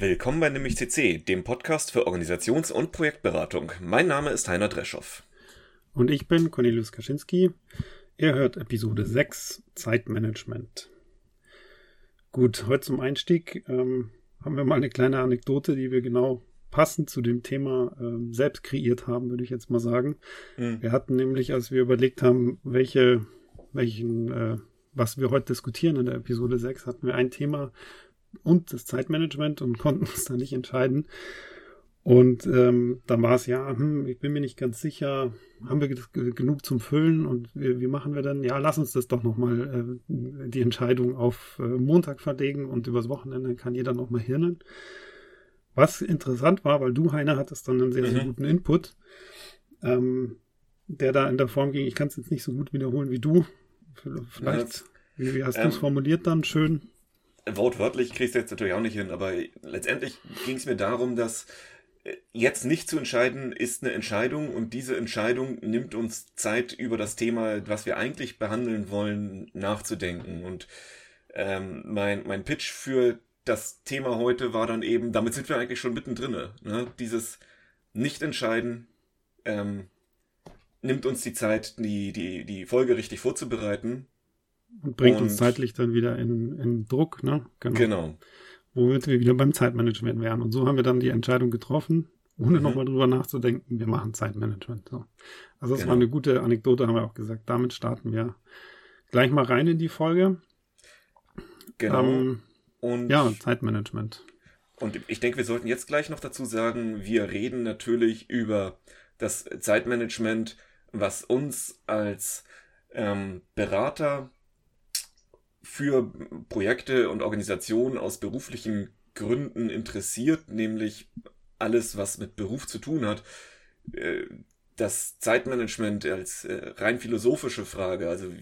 Willkommen bei Nämlich CC, dem Podcast für Organisations- und Projektberatung. Mein Name ist Heiner Dreschow. Und ich bin Cornelius Kaczynski. Ihr hört Episode 6 Zeitmanagement. Gut, heute zum Einstieg ähm, haben wir mal eine kleine Anekdote, die wir genau passend zu dem Thema ähm, selbst kreiert haben, würde ich jetzt mal sagen. Mhm. Wir hatten nämlich, als wir überlegt haben, welche, welchen, äh, was wir heute diskutieren in der Episode 6, hatten wir ein Thema, und das Zeitmanagement und konnten uns da nicht entscheiden. Und ähm, dann war es ja, hm, ich bin mir nicht ganz sicher, haben wir genug zum Füllen und wie, wie machen wir denn? Ja, lass uns das doch nochmal äh, die Entscheidung auf äh, Montag verlegen und übers Wochenende kann jeder nochmal hirnen. Was interessant war, weil du, Heiner, hattest dann einen sehr, sehr mhm. guten Input, ähm, der da in der Form ging. Ich kann es jetzt nicht so gut wiederholen wie du. Vielleicht, wie, wie, hast ähm, du es formuliert dann? Schön wortwörtlich kriegst du jetzt natürlich auch nicht hin, aber letztendlich ging es mir darum, dass äh, jetzt nicht zu entscheiden ist eine Entscheidung und diese Entscheidung nimmt uns Zeit über das Thema, was wir eigentlich behandeln wollen, nachzudenken. Und ähm, mein, mein Pitch für das Thema heute war dann eben, damit sind wir eigentlich schon mittendrin. Ne? Dieses Nicht-Entscheiden ähm, nimmt uns die Zeit, die, die, die Folge richtig vorzubereiten und bringt und uns zeitlich dann wieder in, in Druck, ne? Genau. genau. Womit wir wieder beim Zeitmanagement wären. Und so haben wir dann die Entscheidung getroffen, ohne mhm. nochmal drüber nachzudenken, wir machen Zeitmanagement. So. Also das genau. war eine gute Anekdote, haben wir auch gesagt. Damit starten wir gleich mal rein in die Folge. Genau. Ähm, und ja, Zeitmanagement. Und ich denke, wir sollten jetzt gleich noch dazu sagen, wir reden natürlich über das Zeitmanagement, was uns als ähm, Berater für Projekte und Organisationen aus beruflichen Gründen interessiert, nämlich alles, was mit Beruf zu tun hat. Äh, das Zeitmanagement als äh, rein philosophische Frage, also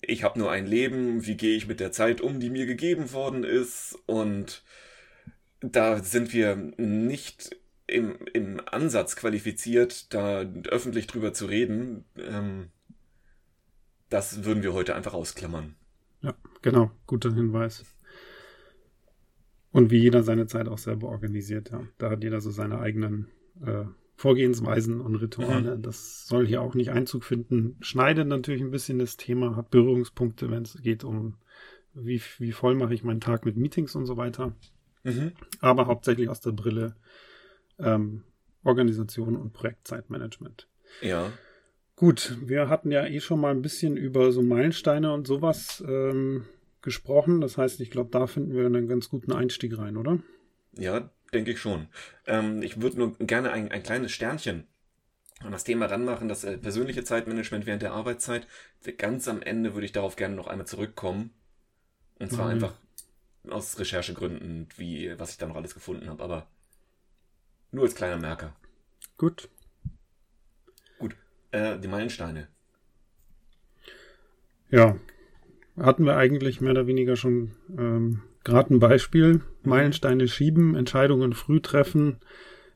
ich habe nur ein Leben, wie gehe ich mit der Zeit um, die mir gegeben worden ist und da sind wir nicht im, im Ansatz qualifiziert, da öffentlich drüber zu reden. Ähm, das würden wir heute einfach ausklammern. Ja, genau, guter Hinweis. Und wie jeder seine Zeit auch selber organisiert, ja. Da hat jeder so seine eigenen äh, Vorgehensweisen und Rituale. Mhm. Das soll hier auch nicht Einzug finden. Schneidet natürlich ein bisschen das Thema, hat Berührungspunkte, wenn es geht um, wie, wie voll mache ich meinen Tag mit Meetings und so weiter. Mhm. Aber hauptsächlich aus der Brille ähm, Organisation und Projektzeitmanagement. Ja. Gut, wir hatten ja eh schon mal ein bisschen über so Meilensteine und sowas ähm, gesprochen. Das heißt, ich glaube, da finden wir einen ganz guten Einstieg rein, oder? Ja, denke ich schon. Ähm, ich würde nur gerne ein, ein kleines Sternchen an das Thema ranmachen, das äh, persönliche Zeitmanagement während der Arbeitszeit. Ganz am Ende würde ich darauf gerne noch einmal zurückkommen. Und zwar mhm. einfach aus Recherchegründen, wie was ich da noch alles gefunden habe. Aber nur als kleiner Merker. Gut. Äh, die Meilensteine. Ja, hatten wir eigentlich mehr oder weniger schon ähm, gerade ein Beispiel. Meilensteine schieben, Entscheidungen früh treffen,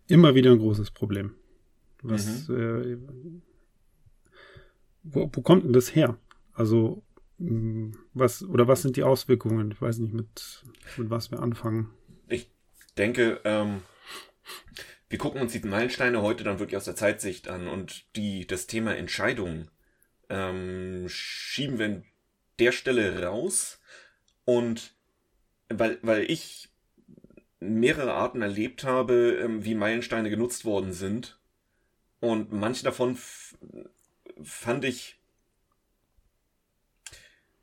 immer wieder ein großes Problem. Was, mhm. äh, wo, wo kommt denn das her? Also, mm, was, oder was sind die Auswirkungen? Ich weiß nicht, mit, mit was wir anfangen. Ich denke, ähm, wir gucken uns die Meilensteine heute dann wirklich aus der Zeitsicht an und die, das Thema Entscheidungen ähm, schieben wir an der Stelle raus und weil, weil ich mehrere Arten erlebt habe, ähm, wie Meilensteine genutzt worden sind und manche davon fand ich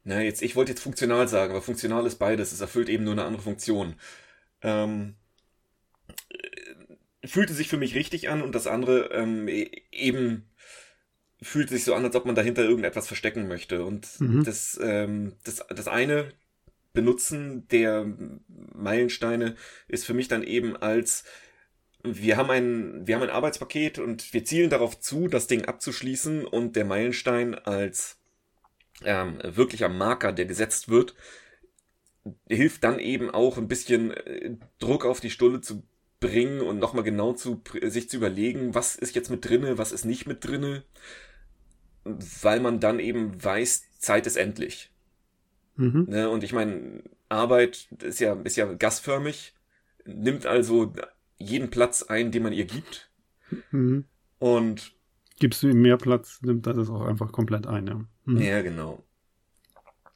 na, jetzt, ich wollte jetzt funktional sagen, aber funktional ist beides. Es erfüllt eben nur eine andere Funktion. Ähm, fühlte sich für mich richtig an und das andere ähm, e-, eben fühlt sich so an, als ob man dahinter irgendetwas verstecken möchte. Und mhm. das, ähm, das, das eine Benutzen der Meilensteine ist für mich dann eben als wir haben ein, wir haben ein Arbeitspaket und wir zielen darauf zu, das Ding abzuschließen und der Meilenstein als ähm, wirklicher Marker, der gesetzt wird, hilft dann eben auch ein bisschen äh, Druck auf die Stulle zu bringen und nochmal genau zu sich zu überlegen, was ist jetzt mit drinne, was ist nicht mit drinne, weil man dann eben weiß, Zeit ist endlich. Mhm. Ne? Und ich meine, Arbeit ist ja, ist ja gasförmig. nimmt also jeden Platz ein, den man ihr gibt. Mhm. Und Gibst du ihm mehr Platz, nimmt er das auch einfach komplett ein, ja. Mhm. ja, genau.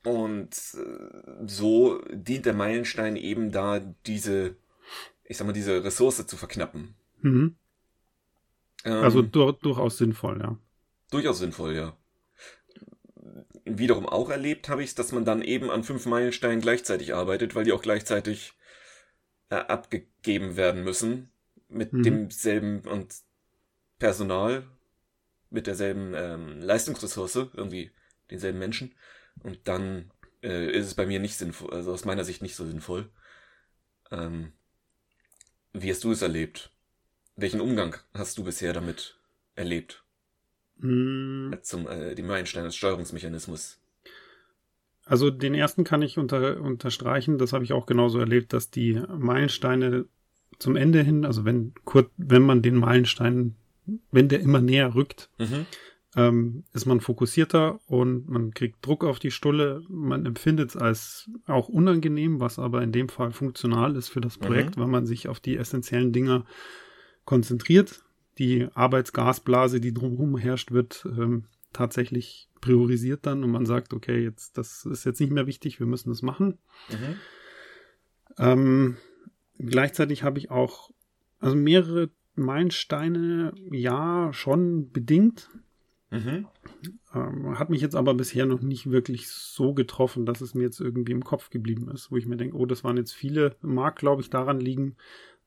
Und äh, so dient der Meilenstein eben da, diese, ich sag mal, diese Ressource zu verknappen. Mhm. Ähm, Also dur durchaus sinnvoll, ja. Durchaus sinnvoll, ja. Wiederum auch erlebt habe ich es, dass man dann eben an fünf Meilensteinen gleichzeitig arbeitet, weil die auch gleichzeitig äh, abgegeben werden müssen. Mit Mhm. demselben und Personal, mit derselben ähm, Leistungsressource, irgendwie denselben Menschen. Und dann äh, ist es bei mir nicht sinnvoll, also aus meiner Sicht nicht so sinnvoll. Ähm, wie hast du es erlebt? Welchen Umgang hast du bisher damit erlebt? Mhm. zum äh, dem Meilenstein als Steuerungsmechanismus. Also den ersten kann ich unter, unterstreichen, das habe ich auch genauso erlebt, dass die Meilensteine zum Ende hin, also wenn kurz, wenn man den Meilenstein, wenn der immer näher rückt, Mhm. Ähm, ist man fokussierter und man kriegt Druck auf die Stulle. Man empfindet es als auch unangenehm, was aber in dem Fall funktional ist für das Projekt, Mhm. weil man sich auf die essentiellen Dinge konzentriert. Die Arbeitsgasblase, die drumherum herrscht, wird ähm, tatsächlich priorisiert dann und man sagt, okay, jetzt das ist jetzt nicht mehr wichtig, wir müssen das machen. Mhm. Ähm, gleichzeitig habe ich auch, also mehrere Meilensteine, ja, schon bedingt. Mhm. Ähm, hat mich jetzt aber bisher noch nicht wirklich so getroffen, dass es mir jetzt irgendwie im Kopf geblieben ist, wo ich mir denke, oh, das waren jetzt viele. Mag, glaube ich, daran liegen,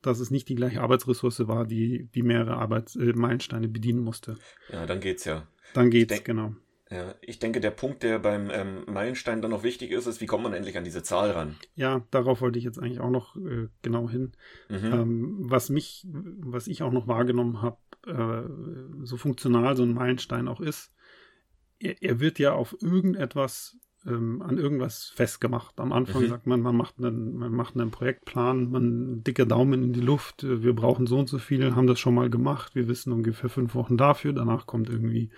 dass es nicht die gleiche Arbeitsressource war, die, die mehrere Arbeits äh, Meilensteine bedienen musste. Ja, dann geht's ja. Dann geht's, denk- genau. ja. Ich denke, der Punkt, der beim ähm, Meilenstein dann noch wichtig ist, ist, wie kommt man endlich an diese Zahl ran? Ja, darauf wollte ich jetzt eigentlich auch noch äh, genau hin. Mhm. Ähm, was mich, was ich auch noch wahrgenommen habe, äh, so funktional so ein Meilenstein auch ist, er, er wird ja auf irgendetwas, ähm, an irgendwas festgemacht. Am Anfang Mhm. sagt man, man macht einen, man macht einen Projektplan, man dicker Daumen in die Luft, äh, wir brauchen so und so viel, haben das schon mal gemacht, wir wissen ungefähr fünf Wochen dafür, danach kommt irgendwie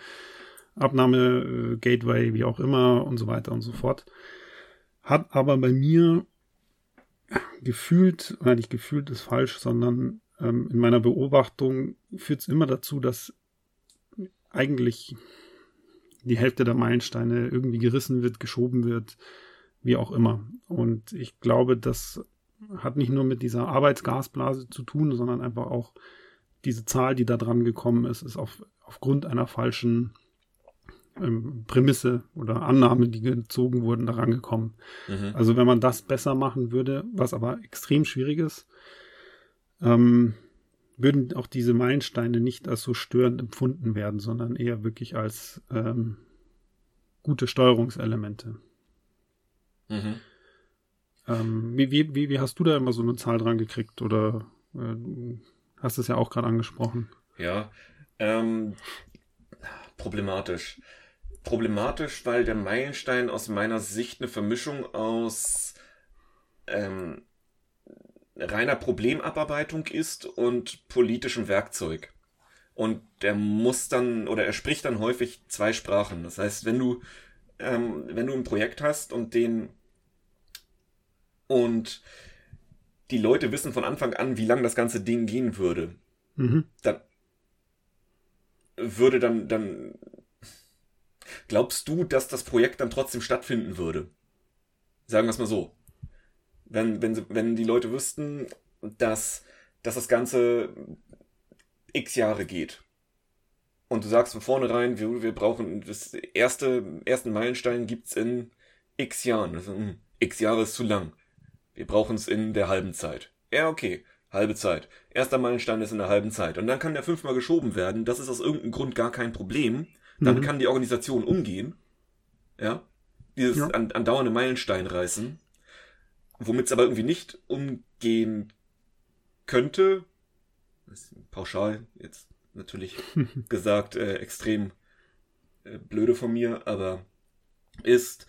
Abnahme, äh, Gateway, wie auch immer und so weiter und so fort. Hat aber bei mir gefühlt, oder nicht gefühlt ist falsch, sondern ähm, in meiner Beobachtung führt es immer dazu, dass eigentlich die Hälfte der Meilensteine irgendwie gerissen wird, geschoben wird, wie auch immer. Und ich glaube, das hat nicht nur mit dieser Arbeitsgasblase zu tun, sondern einfach auch diese Zahl, die da dran gekommen ist, ist auf, aufgrund einer falschen ähm, Prämisse oder Annahme, die gezogen wurden, daran gekommen. Mhm. Also wenn man das besser machen würde, was aber extrem schwierig ist, ähm, würden auch diese Meilensteine nicht als so störend empfunden werden, sondern eher wirklich als ähm, gute Steuerungselemente. Mhm. Ähm, wie, wie, wie, hast du da immer so eine Zahl dran gekriegt? Oder äh, du hast es ja auch gerade angesprochen. Ja, ähm, problematisch. Problematisch, weil der Meilenstein aus meiner Sicht eine Vermischung aus ähm, reiner Problemabarbeitung ist und politischem Werkzeug. Und der muss dann, oder er spricht dann häufig zwei Sprachen. Das heißt, wenn du, ähm, wenn du ein Projekt hast und den und die Leute wissen von Anfang an, wie lang das ganze Ding gehen würde, Mhm. dann würde dann, dann glaubst du, dass das Projekt dann trotzdem stattfinden würde? Sagen wir es mal so. Wenn, wenn, wenn die Leute wüssten, dass, dass das Ganze x Jahre geht. Und du sagst von vornherein, wir, wir brauchen das erste, ersten Meilenstein gibt's in x Jahren. Also, hm, x Jahre ist zu lang. Wir brauchen es in der halben Zeit. Ja, okay. Halbe Zeit. Erster Meilenstein ist in der halben Zeit. Und dann kann der fünfmal geschoben werden. Das ist aus irgendeinem Grund gar kein Problem. Damit Mhm. kann die Organisation umgehen. Ja. Dieses Ja. an, andauernde Meilenstein reißen. Womit es aber irgendwie nicht umgehen könnte. Das ist pauschal jetzt natürlich gesagt, äh, extrem äh, blöde von mir, aber ist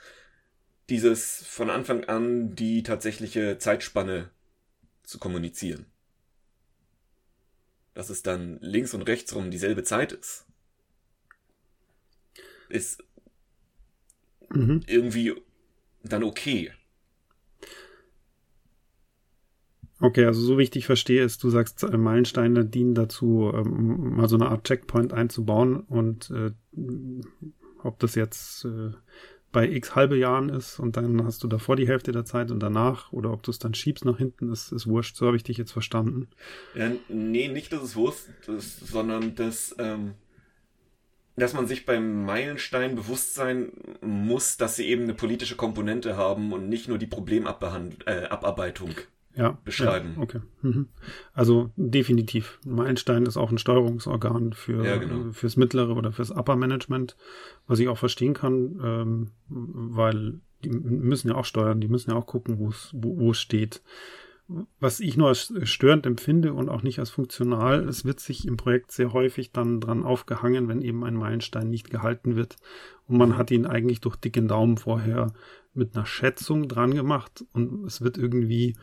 dieses von Anfang an die tatsächliche Zeitspanne zu kommunizieren. Dass es dann links und rechts rum dieselbe Zeit ist, ist Mhm. irgendwie dann okay. Okay, also so wie ich dich verstehe, ist, du sagst, äh, Meilensteine dienen dazu, ähm, mal so eine Art Checkpoint einzubauen und äh, ob das jetzt äh, bei x halbe Jahren ist und dann hast du davor die Hälfte der Zeit und danach oder ob du es dann schiebst nach hinten, ist, ist wurscht. So habe ich dich jetzt verstanden. Ja, nee, nicht, dass es wurscht ist, sondern dass, ähm, dass man sich beim Meilenstein bewusst sein muss, dass sie eben eine politische Komponente haben und nicht nur die Problemabarbeitung. Äh, ja, beschreiben. Ja, okay. Mhm. Also definitiv. Meilenstein ist auch ein Steuerungsorgan für ja, genau. fürs mittlere oder fürs Upper Management, was ich auch verstehen kann, ähm, weil die müssen ja auch steuern, die müssen ja auch gucken, wo es wo es steht. Was ich nur als störend empfinde und auch nicht als funktional, es wird sich im Projekt sehr häufig dann dran aufgehangen, wenn eben ein Meilenstein nicht gehalten wird. Und man hat ihn eigentlich durch dicken Daumen vorher mit einer Schätzung dran gemacht und es wird irgendwie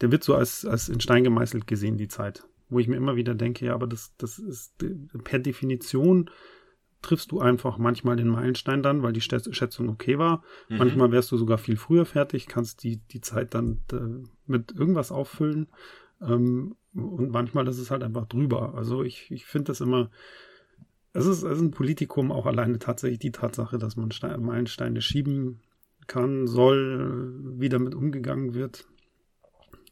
der wird so als, als in Stein gemeißelt gesehen, die Zeit. Wo ich mir immer wieder denke, ja, aber das, das ist per Definition triffst du einfach manchmal den Meilenstein dann, weil die Schätzung okay war. Mhm. Manchmal wärst du sogar viel früher fertig, kannst die, die Zeit dann äh, mit irgendwas auffüllen. Ähm, und manchmal ist es halt einfach drüber. Also ich, ich finde das immer, es ist, es ist ein Politikum auch alleine tatsächlich die Tatsache, dass man Stein, Meilensteine schieben kann, soll, wie damit umgegangen wird.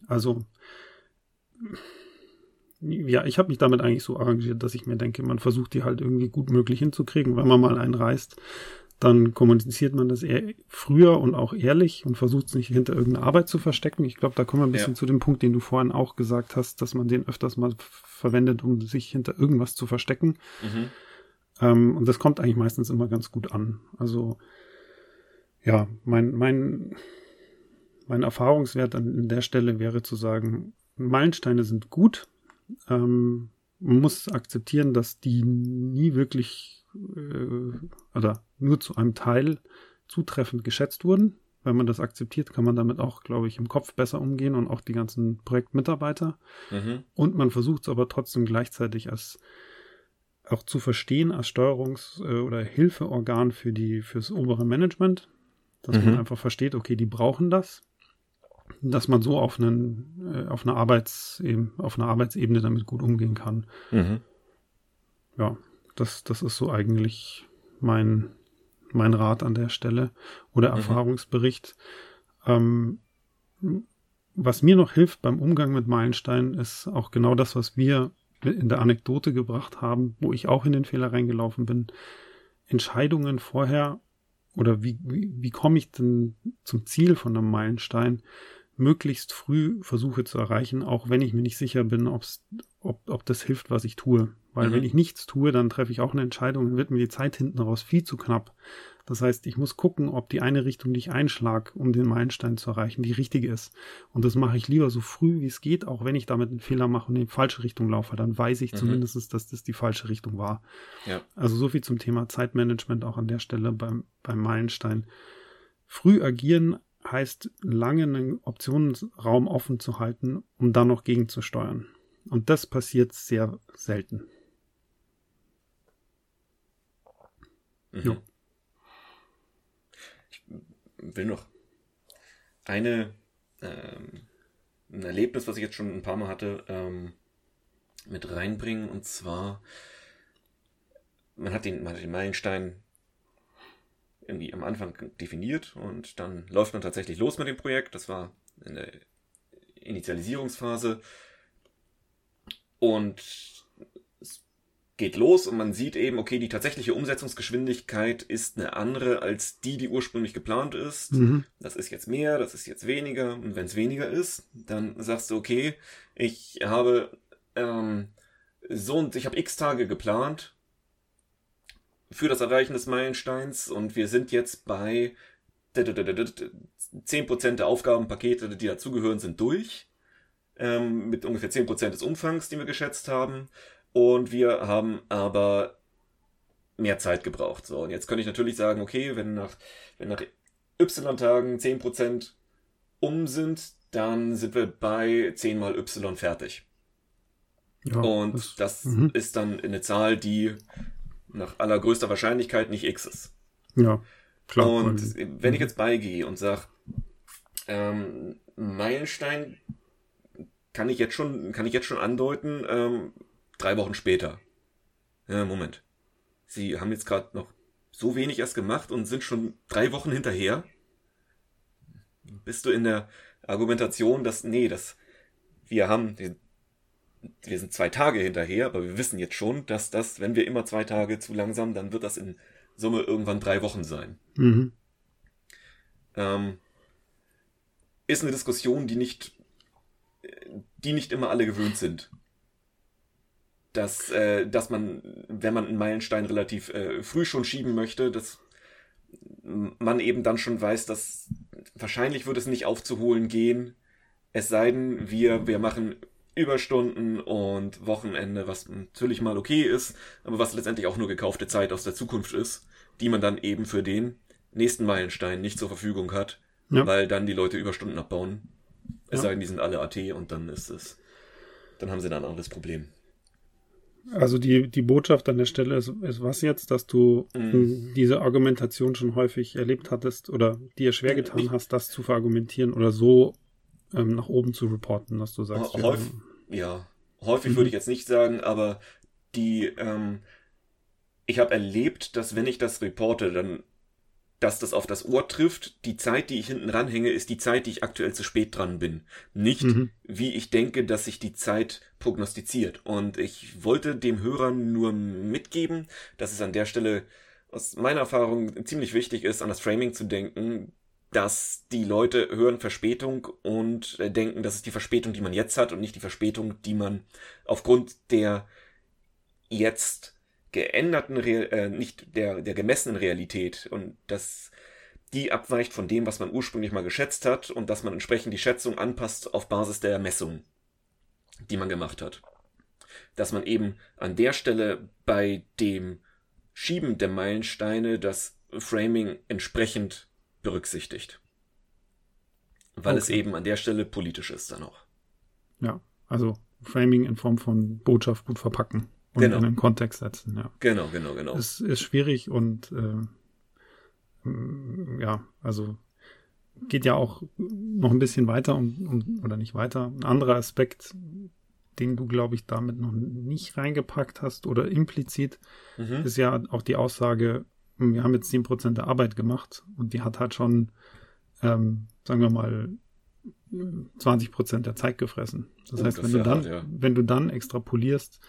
Also, ja, ich habe mich damit eigentlich so arrangiert, dass ich mir denke, man versucht die halt irgendwie gut möglich hinzukriegen. Wenn man mal einen reißt, dann kommuniziert man das eher früher und auch ehrlich und versucht es nicht hinter irgendeiner Arbeit zu verstecken. Ich glaube, da kommen wir ein bisschen ja. zu dem Punkt, den du vorhin auch gesagt hast, dass man den öfters mal verwendet, um sich hinter irgendwas zu verstecken. Mhm. Ähm, und das kommt eigentlich meistens immer ganz gut an. Also ja, mein, mein, mein Erfahrungswert an der Stelle wäre zu sagen, Meilensteine sind gut. Ähm, man muss akzeptieren, dass die nie wirklich äh, oder nur zu einem Teil zutreffend geschätzt wurden. Wenn man das akzeptiert, kann man damit auch, glaube ich, im Kopf besser umgehen und auch die ganzen Projektmitarbeiter. Mhm. Und man versucht es aber trotzdem gleichzeitig als auch zu verstehen als Steuerungs- äh, oder Hilfeorgan für die fürs obere Management dass mhm. man einfach versteht, okay, die brauchen das, dass man so auf einen äh, auf einer Arbeits auf einer Arbeitsebene damit gut umgehen kann. Mhm. Ja, das das ist so eigentlich mein mein Rat an der Stelle oder mhm. Erfahrungsbericht. Ähm, was mir noch hilft beim Umgang mit Meilensteinen ist auch genau das, was wir in der Anekdote gebracht haben, wo ich auch in den Fehler reingelaufen bin. Entscheidungen vorher oder wie, wie, wie komme ich denn zum Ziel von einem Meilenstein, möglichst früh versuche zu erreichen, auch wenn ich mir nicht sicher bin, ob's, ob, ob das hilft, was ich tue. Weil mhm. wenn ich nichts tue, dann treffe ich auch eine Entscheidung, dann wird mir die Zeit hinten raus viel zu knapp. Das heißt, ich muss gucken, ob die eine Richtung, die ich einschlag, um den Meilenstein zu erreichen, die richtige ist. Und das mache ich lieber so früh, wie es geht, auch wenn ich damit einen Fehler mache und in die falsche Richtung laufe. Dann weiß ich mhm. zumindest, dass das die falsche Richtung war. Ja. Also so viel zum Thema Zeitmanagement auch an der Stelle beim, beim Meilenstein. Früh agieren heißt, lange einen Optionsraum offen zu halten, um dann noch gegenzusteuern. Und das passiert sehr selten. Mhm. Jo will noch eine, ähm, ein Erlebnis, was ich jetzt schon ein paar Mal hatte, ähm, mit reinbringen. Und zwar, man hat den, man hat den Meilenstein irgendwie am Anfang definiert und dann läuft man tatsächlich los mit dem Projekt. Das war in der Initialisierungsphase. Und geht los und man sieht eben, okay, die tatsächliche Umsetzungsgeschwindigkeit ist eine andere als die, die ursprünglich geplant ist. Mhm. Das ist jetzt mehr, das ist jetzt weniger. Und wenn es weniger ist, dann sagst du, okay, ich habe ähm, so und ich habe x Tage geplant für das Erreichen des Meilensteins und wir sind jetzt bei 10% der Aufgabenpakete, die dazugehören, sind durch. Ähm, mit ungefähr 10% des Umfangs, den wir geschätzt haben. Und wir haben aber mehr Zeit gebraucht. So, und jetzt könnte ich natürlich sagen, okay, wenn nach, wenn nach Y-Tagen 10% um sind, dann sind wir bei 10 mal Y fertig. Ja, und das, das mhm. ist dann eine Zahl, die nach allergrößter Wahrscheinlichkeit nicht X ist. Ja, klar. Und wenn ich mhm. jetzt beigehe und sage, Ähm, Meilenstein kann ich jetzt schon, kann ich jetzt schon andeuten, ähm, drei Wochen später. Ja, Moment. Sie haben jetzt gerade noch so wenig erst gemacht und sind schon drei Wochen hinterher. Bist du in der Argumentation, dass, nee, das, wir haben, wir sind zwei Tage hinterher, aber wir wissen jetzt schon, dass das, wenn wir immer zwei Tage zu langsam, dann wird das in Summe irgendwann drei Wochen sein. Mhm. Ähm, ist eine Diskussion, die nicht, die nicht immer alle gewöhnt sind. Dass, äh, dass man, wenn man einen Meilenstein relativ äh, früh schon schieben möchte, dass man eben dann schon weiß, dass wahrscheinlich wird es nicht aufzuholen gehen. Es sei denn, wir, wir machen Überstunden und Wochenende, was natürlich mal okay ist, aber was letztendlich auch nur gekaufte Zeit aus der Zukunft ist, die man dann eben für den nächsten Meilenstein nicht zur Verfügung hat, ja. weil dann die Leute Überstunden abbauen. Es ja. sei denn, die sind alle AT und dann ist es, dann haben sie dann ein anderes Problem. Also die, die Botschaft an der Stelle ist, ist was jetzt, dass du mm. diese Argumentation schon häufig erlebt hattest oder dir schwer getan ich, hast, das zu verargumentieren oder so ähm, nach oben zu reporten, dass du sagst. Häufig, ja, häufig mhm. würde ich jetzt nicht sagen, aber die, ähm, ich habe erlebt, dass wenn ich das reporte, dann dass das auf das Ohr trifft. Die Zeit, die ich hinten ranhänge, ist die Zeit, die ich aktuell zu spät dran bin. Nicht, mhm. wie ich denke, dass sich die Zeit prognostiziert. Und ich wollte dem Hörer nur mitgeben, dass es an der Stelle aus meiner Erfahrung ziemlich wichtig ist, an das Framing zu denken, dass die Leute hören Verspätung und äh, denken, das ist die Verspätung, die man jetzt hat und nicht die Verspätung, die man aufgrund der jetzt geänderten, Re äh, nicht der, der gemessenen Realität und dass die abweicht von dem, was man ursprünglich mal geschätzt hat und dass man entsprechend die Schätzung anpasst auf Basis der Messung, die man gemacht hat. Dass man eben an der Stelle bei dem Schieben der Meilensteine das Framing entsprechend berücksichtigt. Weil okay. es eben an der Stelle politisch ist dann auch. Ja, also Framing in Form von Botschaft gut verpacken und genau. in den Kontext setzen. Ja. Genau, genau, genau. Es ist schwierig und äh, ja, also geht ja auch noch ein bisschen weiter und, und oder nicht weiter. Ein anderer Aspekt, den du, glaube ich, damit noch nicht reingepackt hast oder implizit, mhm. ist ja auch die Aussage, wir haben jetzt 10% der Arbeit gemacht und die hat halt schon, ähm, sagen wir mal, 20% der Zeit gefressen. Das oh, heißt, das wenn, du dann, hart, ja. wenn du dann extrapolierst,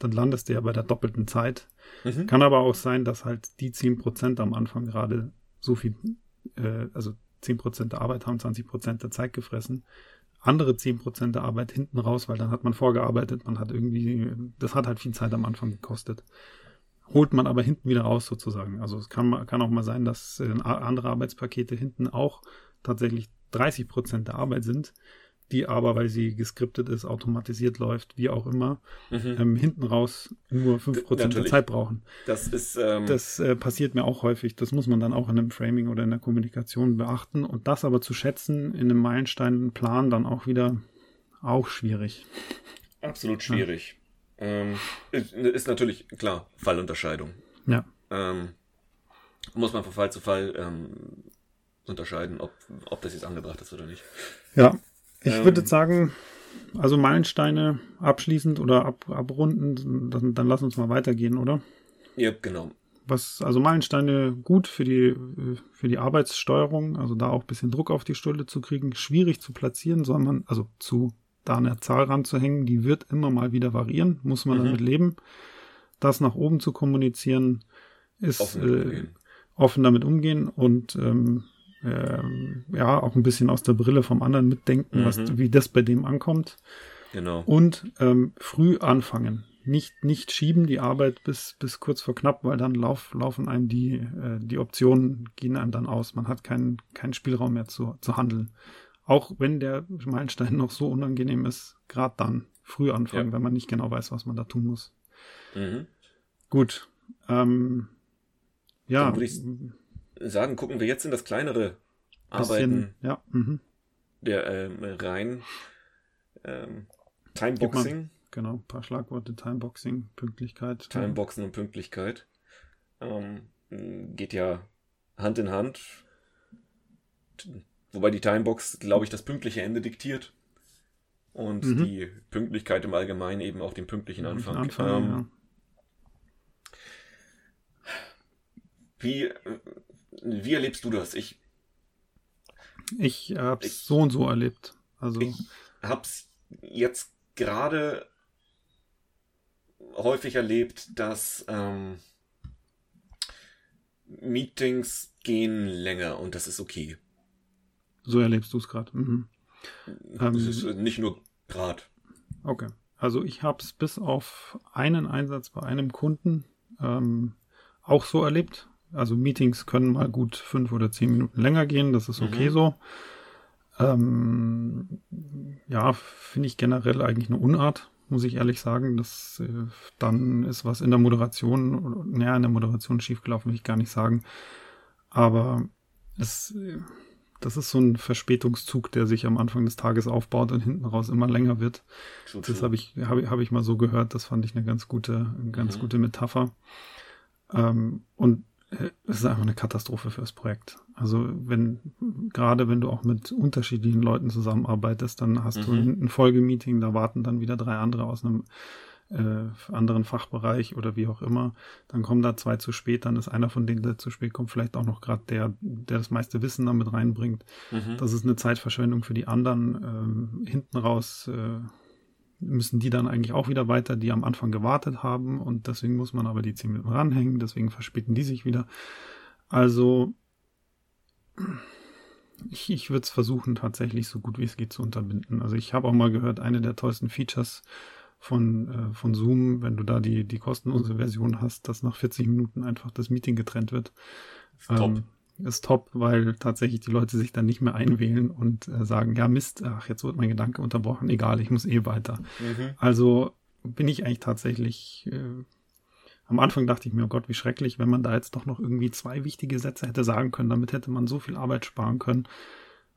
dann landest du ja bei der doppelten Zeit. Mhm. Kann aber auch sein, dass halt die 10% am Anfang gerade so viel, äh, also 10% der Arbeit haben 20% der Zeit gefressen. Andere 10% der Arbeit hinten raus, weil dann hat man vorgearbeitet, man hat irgendwie, das hat halt viel Zeit am Anfang gekostet. Holt man aber hinten wieder raus sozusagen. Also es kann, kann auch mal sein, dass äh, andere Arbeitspakete hinten auch tatsächlich 30% der Arbeit sind die aber, weil sie geskriptet ist, automatisiert läuft, wie auch immer, mhm. ähm, hinten raus nur 5% Natürlich. der Zeit brauchen. Das ist. Ähm, das äh, passiert mir auch häufig. Das muss man dann auch in einem Framing oder in der Kommunikation beachten. Und das aber zu schätzen in einem Meilensteinplan dann auch wieder auch schwierig. Absolut schwierig. Ja. Ähm, ist, ist, natürlich, klar, Fallunterscheidung. Ja. Ähm, muss man von Fall zu Fall ähm, unterscheiden, ob, ob das jetzt angebracht ist oder nicht. Ja, ich ähm, würde sagen, also Meilensteine abschließend oder ab, abrunden, dann, dann lass uns mal weitergehen, oder? Ja, genau. Was, also Meilensteine gut für die, für die Arbeitssteuerung, also da auch ein bisschen Druck auf die Stelle zu kriegen, schwierig zu platzieren, soll man, also zu da eine Zahl ranzuhängen, die wird immer mal wieder variieren, muss man mhm. damit leben. Das nach oben zu kommunizieren, ist offen, äh, offen damit umgehen und ähm, ähm, ja, auch ein bisschen aus der Brille vom anderen mitdenken, mhm. was, wie das bei dem ankommt. Genau. Und ähm, früh anfangen. Nicht, nicht schieben die Arbeit bis, bis kurz vor knapp, weil dann lauf, laufen einem die, äh, die Optionen, gehen einem dann aus. Man hat keinen, keinen Spielraum mehr zu, zu handeln. Auch wenn der Meilenstein noch so unangenehm ist, gerade dann früh anfangen, ja. wenn man nicht genau weiß, was man da tun muss. Mhm. Gut. Ähm, ja sagen, gucken wir jetzt in das kleinere Arbeiten ja, mhm. der ähm, rein ähm, Timeboxing. Genau, ein paar Schlagworte, Timeboxing, Pünktlichkeit. Timeboxen und Pünktlichkeit. Ähm, geht ja Hand in Hand. wobei die Timebox, glaube ich, das pünktliche Ende diktiert. Und mhm. die Pünktlichkeit im Allgemeinen eben auch den pünktlichen Anfang. Anfang ähm, ja. Wie, wie erlebst du das? Ich, ich hab's ich, so und so erlebt. Also. Ich hab's jetzt gerade häufig erlebt, dass ähm, Meetings gehen länger und das ist okay. So erlebst du es gerade. Mhm. Ähm, ist nicht nur gerade. Okay. Also ich habe es bis auf einen Einsatz bei einem Kunden ähm, auch so erlebt. Also Meetings können mal gut fünf oder zehn Minuten länger gehen, das ist okay mhm. so. Ähm, ja, finde ich generell eigentlich eine Unart, muss ich ehrlich sagen. Das äh, dann ist was in der Moderation, naja, in der Moderation schiefgelaufen, will ich gar nicht sagen. Aber es, das ist so ein Verspätungszug, der sich am Anfang des Tages aufbaut und hinten raus immer länger wird. True, das habe ich, habe hab ich mal so gehört. Das fand ich eine ganz gute, eine ganz mhm. gute Metapher. Ähm, und es ist einfach eine Katastrophe fürs Projekt. Also wenn, gerade wenn du auch mit unterschiedlichen Leuten zusammenarbeitest, dann hast mhm. du ein, ein Folgemeeting, da warten dann wieder drei andere aus einem äh, anderen Fachbereich oder wie auch immer. Dann kommen da zwei zu spät, dann ist einer von denen, der zu spät kommt, vielleicht auch noch gerade der, der das meiste Wissen damit reinbringt. Mhm. Das ist eine Zeitverschwendung für die anderen. Ähm, hinten raus äh, müssen die dann eigentlich auch wieder weiter, die am Anfang gewartet haben und deswegen muss man aber die 10 Minuten ranhängen, deswegen verspäten die sich wieder. Also ich, ich würde es versuchen, tatsächlich so gut wie es geht zu unterbinden. Also ich habe auch mal gehört, eine der tollsten Features von, äh, von Zoom, wenn du da die, die kostenlose Version hast, dass nach 40 Minuten einfach das Meeting getrennt wird. Top. Ähm, ist top, weil tatsächlich die Leute sich dann nicht mehr einwählen und äh, sagen, ja Mist, ach, jetzt wird mein Gedanke unterbrochen, egal, ich muss eh weiter. Mhm. Also bin ich eigentlich tatsächlich, äh, am Anfang dachte ich mir, oh Gott, wie schrecklich, wenn man da jetzt doch noch irgendwie zwei wichtige Sätze hätte sagen können, damit hätte man so viel Arbeit sparen können.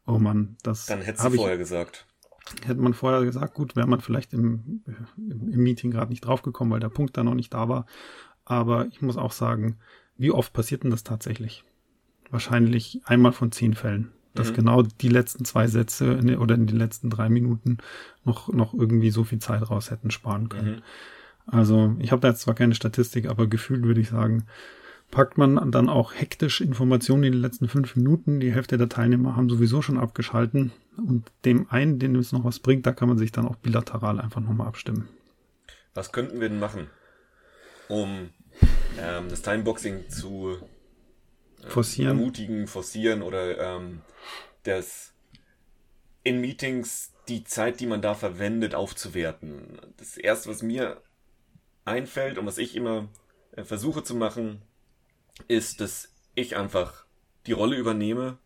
Oh Mann, das Dann hättest du vorher gesagt. Hätte man vorher gesagt, gut, wäre man vielleicht im, im, im Meeting gerade nicht draufgekommen, weil der Punkt da noch nicht da war. Aber ich muss auch sagen, wie oft passiert denn das tatsächlich? Wahrscheinlich einmal von zehn Fällen. Dass mhm. genau die letzten zwei Sätze in, oder in den letzten drei Minuten noch, noch irgendwie so viel Zeit raus hätten sparen können. Mhm. Also ich habe da jetzt zwar keine Statistik, aber gefühlt würde ich sagen, packt man dann auch hektisch Informationen in den letzten fünf Minuten. Die Hälfte der Teilnehmer haben sowieso schon abgeschalten. Und dem einen, den es noch was bringt, da kann man sich dann auch bilateral einfach nochmal abstimmen. Was könnten wir denn machen, um ähm, das Timeboxing zu forcieren. ermutigen, forcieren oder ähm, das in Meetings die Zeit, die man da verwendet, aufzuwerten. Das erste, was mir einfällt und was ich immer äh, versuche zu machen, ist, dass ich einfach die Rolle übernehme,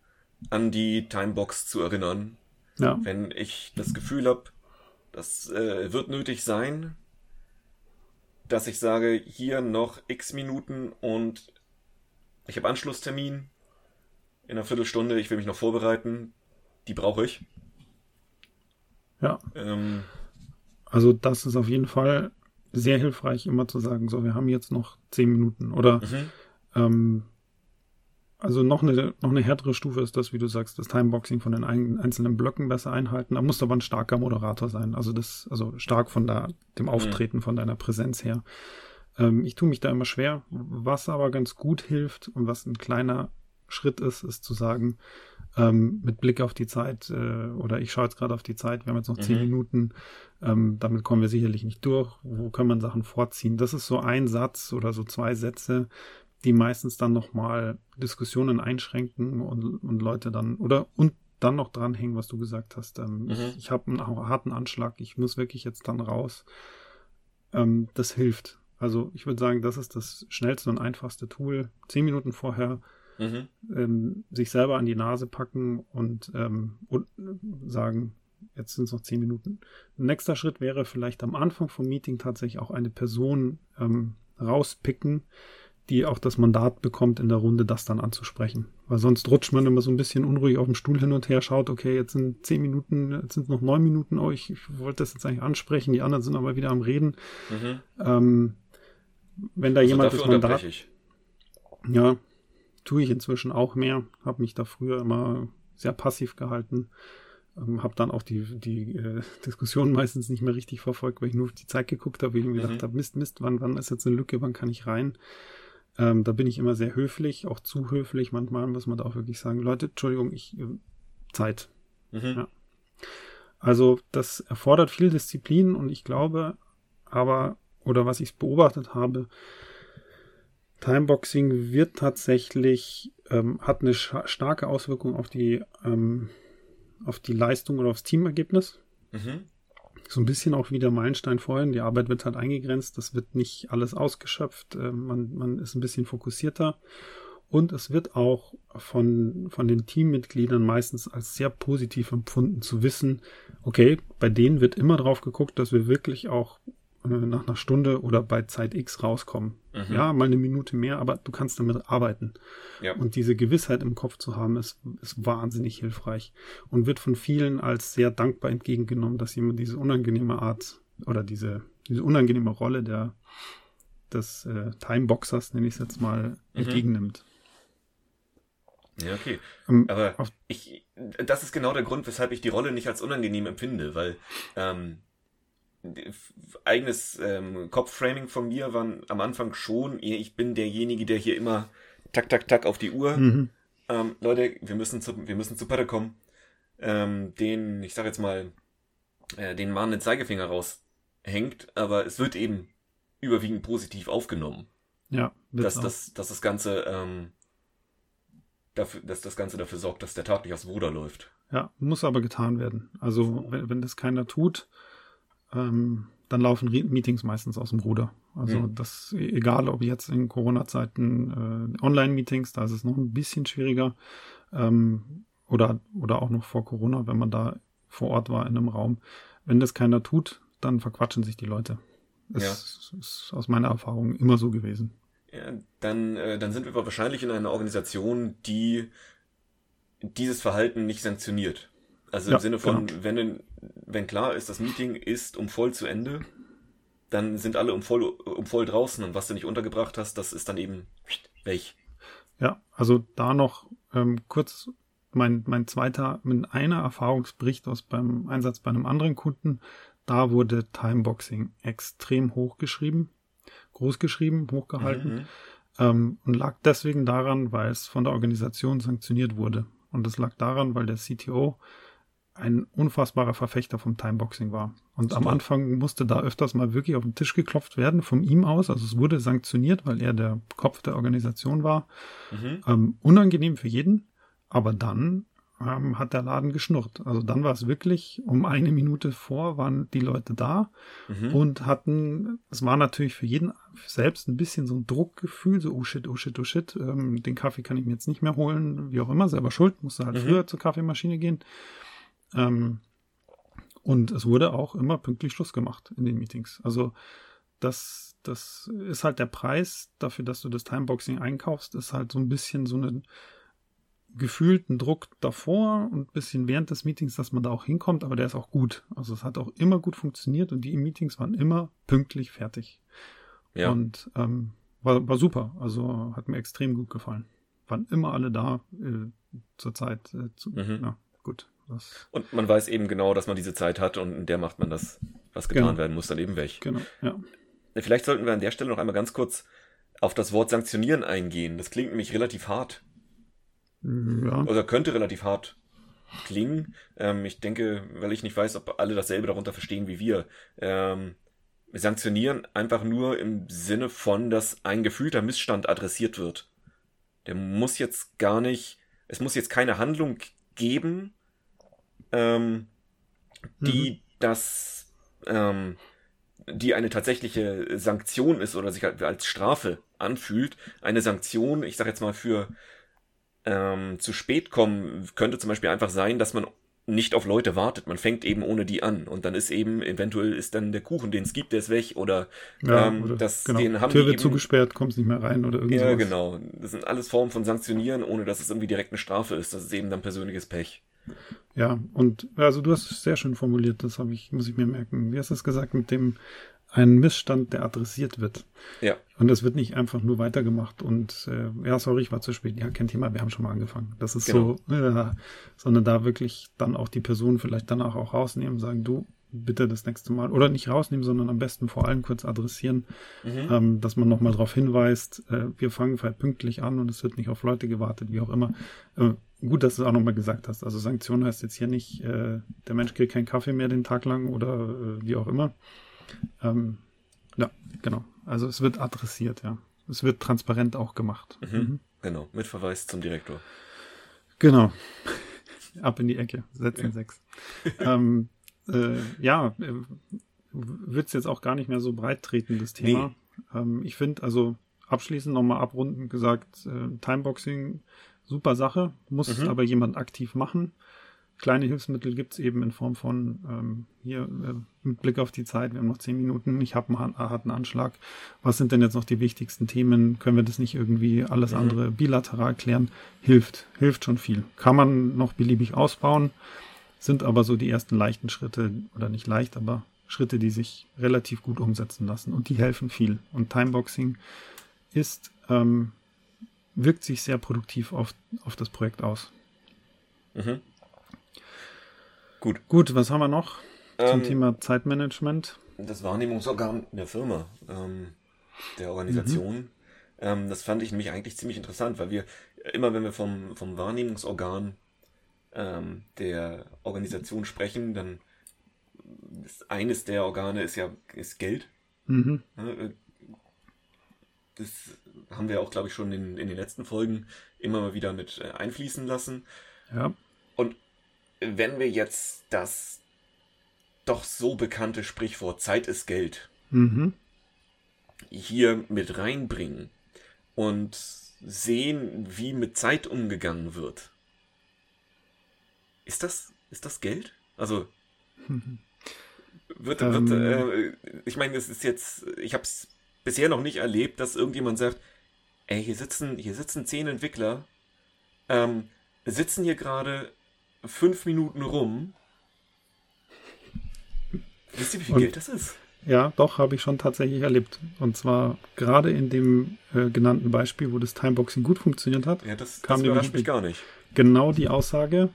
an die Timebox zu erinnern. Ja. Wenn ich das Gefühl habe, das äh, wird nötig sein, dass ich sage, hier noch x Minuten und ich habe Anschlusstermin in einer Viertelstunde, ich will mich noch vorbereiten. Die brauche ich. Ja. Ähm, also das ist auf jeden Fall sehr hilfreich, immer zu sagen, so, wir haben jetzt noch zehn Minuten. Oder mhm. ähm, also noch eine, noch eine härtere Stufe ist das, wie du sagst, das Timeboxing von den einzelnen Blöcken besser einhalten. Da muss aber ein starker Moderator sein. Also das, also stark von der, dem mhm. Auftreten, mhm. von deiner Präsenz her. Ähm, ich tue mich da immer schwer. Was aber ganz gut hilft und was ein kleiner Schritt ist, ist zu sagen, ähm, mit Blick auf die Zeit, äh, oder ich schaue jetzt gerade auf die Zeit, wir haben jetzt noch zehn mhm. Minuten, ähm, damit kommen wir sicherlich nicht durch. Wo kann man Sachen vorziehen? Das ist so ein Satz oder so zwei Sätze, die meistens dann nochmal Diskussionen einschränken und, und Leute dann, oder und dann noch dranhängen, was du gesagt hast. Ähm, mhm. Ich, ich habe einen harten Anschlag, ich muss wirklich jetzt dann raus. Ähm, das hilft. Also ich würde sagen, das ist das schnellste und einfachste Tool. Zehn Minuten vorher mhm. ähm, sich selber an die Nase packen und, ähm, und sagen, jetzt sind es noch zehn Minuten. Nächster Schritt wäre vielleicht am Anfang vom Meeting tatsächlich auch eine Person ähm, rauspicken, die auch das Mandat bekommt, in der Runde das dann anzusprechen. Weil sonst rutscht man immer so ein bisschen unruhig auf dem Stuhl hin und her, schaut, okay, jetzt sind zehn Minuten, jetzt sind noch neun Minuten, oh, ich, ich wollte das jetzt eigentlich ansprechen, die anderen sind aber wieder am Reden. Mhm. Ähm, wenn da also jemand das Mandat. Ja, tue ich inzwischen auch mehr. Habe mich da früher immer sehr passiv gehalten. Ähm, habe dann auch die, die äh, Diskussion meistens nicht mehr richtig verfolgt, weil ich nur auf die Zeit geguckt habe, weil ich mir mhm. gedacht habe, Mist, Mist, wann, wann ist jetzt eine Lücke, wann kann ich rein? Ähm, da bin ich immer sehr höflich, auch zu höflich. Manchmal muss man da auch wirklich sagen, Leute, Entschuldigung, ich äh, Zeit. Mhm. Ja. Also das erfordert viel Disziplin und ich glaube, aber, oder was ich beobachtet habe, Timeboxing wird tatsächlich, ähm, hat eine starke Auswirkung auf die, ähm, auf die Leistung oder aufs Teamergebnis. Mhm. So ein bisschen auch wie der Meilenstein vorhin. Die Arbeit wird halt eingegrenzt. Das wird nicht alles ausgeschöpft. Äh, man, man ist ein bisschen fokussierter. Und es wird auch von, von den Teammitgliedern meistens als sehr positiv empfunden zu wissen, okay, bei denen wird immer drauf geguckt, dass wir wirklich auch nach einer Stunde oder bei Zeit X rauskommen. Mhm. Ja, mal eine Minute mehr, aber du kannst damit arbeiten. Ja. Und diese Gewissheit im Kopf zu haben, ist, ist wahnsinnig hilfreich und wird von vielen als sehr dankbar entgegengenommen, dass jemand diese unangenehme Art oder diese, diese unangenehme Rolle der, des äh, Timeboxers, nenne ich es jetzt mal, mhm. entgegennimmt. Ja, okay. Ähm, Aber ich, das ist genau der Grund, weshalb ich die Rolle nicht als unangenehm empfinde, weil ähm, eigenes ähm, Kopfframing von mir war am Anfang schon, ich bin derjenige, der hier immer tak, tak, tak auf die Uhr. Mhm. Ähm, Leute, wir müssen zu, wir müssen zu Patte kommen. Ähm, den, ich sag jetzt mal, äh, den Mann den Zeigefinger raushängt, aber es wird eben überwiegend positiv aufgenommen. Ja, dass, das, dass das Ganze ähm, dafür, dass das Ganze dafür sorgt, dass der Tag nicht aufs Ruder läuft. Ja, muss aber getan werden. Also wenn, wenn das keiner tut, ähm, dann laufen Meetings meistens aus dem Ruder. Also mhm. das, egal ob jetzt in Corona-Zeiten äh, Online-Meetings, da ist es noch ein bisschen schwieriger. Ähm, oder, oder auch noch vor Corona, wenn man da vor Ort war in einem Raum. Wenn das keiner tut, dann verquatschen sich die Leute. Das ja. ist aus meiner Erfahrung immer so gewesen. Ja, dann, äh, dann sind wir wahrscheinlich in einer Organisation, die dieses Verhalten nicht sanktioniert. Also ja, im Sinne von, genau. wenn, wenn klar ist, das Meeting ist um voll zu Ende, dann sind alle um voll, um voll draußen und was du nicht untergebracht hast, das ist dann eben weg. Ja, also da noch ähm, kurz mein, mein zweiter, mit einer Erfahrungsbericht aus beim Einsatz bei einem anderen Kunden. Da wurde Timeboxing extrem hochgeschrieben groß geschrieben, hochgehalten. Mhm. Ähm, und lag deswegen daran, weil es von der Organisation sanktioniert wurde. Und es lag daran, weil der CTO ein unfassbarer Verfechter vom Timeboxing war. Und am Anfang musste da öfters mal wirklich auf den Tisch geklopft werden, von ihm aus. Also es wurde sanktioniert, weil er der Kopf der Organisation war. Mhm. Ähm, unangenehm für jeden. Aber dann ähm, hat der Laden geschnurrt. Also dann war es wirklich, um eine Minute vor waren die Leute da mhm. und hatten, es war natürlich für jeden selbst ein bisschen so ein Druckgefühl, so oh shit, oh shit, oh shit, ähm, den Kaffee kann ich mir jetzt nicht mehr holen, wie auch immer, selber schuld, musste halt mhm. früher zur Kaffeemaschine gehen. Ähm, und es wurde auch immer pünktlich Schluss gemacht in den Meetings. Also das, das ist halt der Preis dafür, dass du das Timeboxing einkaufst, ist halt so ein bisschen so eine gefühlten Druck davor und ein bisschen während des Meetings, dass man da auch hinkommt, aber der ist auch gut. Also es hat auch immer gut funktioniert und die Meetings waren immer pünktlich fertig. Ja. Und ähm, war, war super. Also hat mir extrem gut gefallen. Waren immer alle da äh, zur Zeit. Äh, zu, mhm. Ja, gut. Und man weiß eben genau, dass man diese Zeit hat und in der macht man das, was getan genau. werden muss, dann eben weg. Genau, ja. Vielleicht sollten wir an der Stelle noch einmal ganz kurz auf das Wort sanktionieren eingehen. Das klingt nämlich relativ hart. Ja. Oder könnte relativ hart klingen. Ähm, ich denke, weil ich nicht weiß, ob alle dasselbe darunter verstehen wie wir. Ähm, sanktionieren einfach nur im Sinne von, dass ein gefühlter Missstand adressiert wird. Der muss jetzt gar nicht, es muss jetzt keine Handlung geben, ähm, die mhm. das, ähm, die eine tatsächliche Sanktion ist oder sich halt als Strafe anfühlt. Eine Sanktion, ich sag jetzt mal für ähm, zu spät kommen könnte zum Beispiel einfach sein, dass man nicht auf Leute wartet. Man fängt eben ohne die an und dann ist eben eventuell ist dann der Kuchen, den es gibt, der ist weg oder, ja, ähm, oder das, genau. den haben Tür wird eben, zugesperrt, kommst nicht mehr rein oder irgendwas. Ja, genau. Das sind alles Formen von Sanktionieren, ohne dass es irgendwie direkt eine Strafe ist. Das ist eben dann persönliches Pech. Ja, und also du hast es sehr schön formuliert, das habe ich, muss ich mir merken. Wie hast du es gesagt mit dem ein Missstand, der adressiert wird. Ja. Und es wird nicht einfach nur weitergemacht und äh, ja, sorry, ich war zu spät. Ja, kein Thema, wir haben schon mal angefangen. Das ist Genau. so, ja, sondern da wirklich dann auch die Person vielleicht danach auch rausnehmen sagen, du, bitte das nächste Mal. Oder nicht rausnehmen, sondern am besten vor allem kurz adressieren, Mhm. ähm, dass man nochmal darauf hinweist, äh, wir fangen vielleicht pünktlich an und es wird nicht auf Leute gewartet, wie auch immer. Äh, gut, dass du es auch nochmal gesagt hast. Also Sanktion heißt jetzt hier nicht, äh, der Mensch kriegt keinen Kaffee mehr den Tag lang oder äh, wie auch immer. Ähm, ja, genau. Also es wird adressiert, ja. Es wird transparent auch gemacht. Mhm. Genau, mit Verweis zum Direktor. Genau. Ab in die Ecke. Setzen sechs. ähm, äh, ja, äh, wird es jetzt auch gar nicht mehr so breit treten, das Thema. Ähm, ich finde, also abschließend nochmal abrundend gesagt, äh, Timeboxing, super Sache, muss Mhm. aber jemand aktiv machen. Kleine Hilfsmittel gibt's eben in Form von ähm, hier äh, mit Blick auf die Zeit, wir haben noch zehn Minuten, ich habe einen han- harten Anschlag. Was sind denn jetzt noch die wichtigsten Themen? Können wir das nicht irgendwie alles Mhm. andere bilateral klären? Hilft, hilft schon viel. Kann man noch beliebig ausbauen, sind aber so die ersten leichten Schritte, oder nicht leicht, aber Schritte, die sich relativ gut umsetzen lassen und die helfen viel. Und Timeboxing ist, ähm, wirkt sich sehr produktiv auf, auf das Projekt aus. Mhm. Gut. Gut, was haben wir noch zum Ähm, Thema Zeitmanagement? das Wahrnehmungsorgan der Firma, ähm, der Organisation. Ähm, das fand ich nämlich eigentlich ziemlich interessant, weil wir immer, wenn wir vom, vom Wahrnehmungsorgan ähm, der Organisation sprechen, dann ist eines der Organe ist ja ist Geld. Mhm. Äh, Das haben wir auch, glaube ich, schon in, in den letzten Folgen immer mal wieder mit äh, einfließen lassen. Ja. Und wenn wir jetzt das doch so bekannte Sprichwort Zeit ist Geld Mhm. hier mit reinbringen und sehen, wie mit Zeit umgegangen wird. Ist das, ist das Geld? Also wird, Ähm. wird äh, ich meine, es ist jetzt, ich habe es bisher noch nicht erlebt, dass irgendjemand sagt, ey, hier sitzen, hier sitzen zehn Entwickler, ähm, sitzen hier gerade fünf Minuten rum. Wisst ihr, wie viel Und- Geld das ist? Ja, doch, habe ich schon tatsächlich erlebt. Und zwar gerade in dem äh, genannten Beispiel, wo das Timeboxing gut funktioniert hat, Ja, das, Kam das überrascht mich gar nicht. genau die Aussage,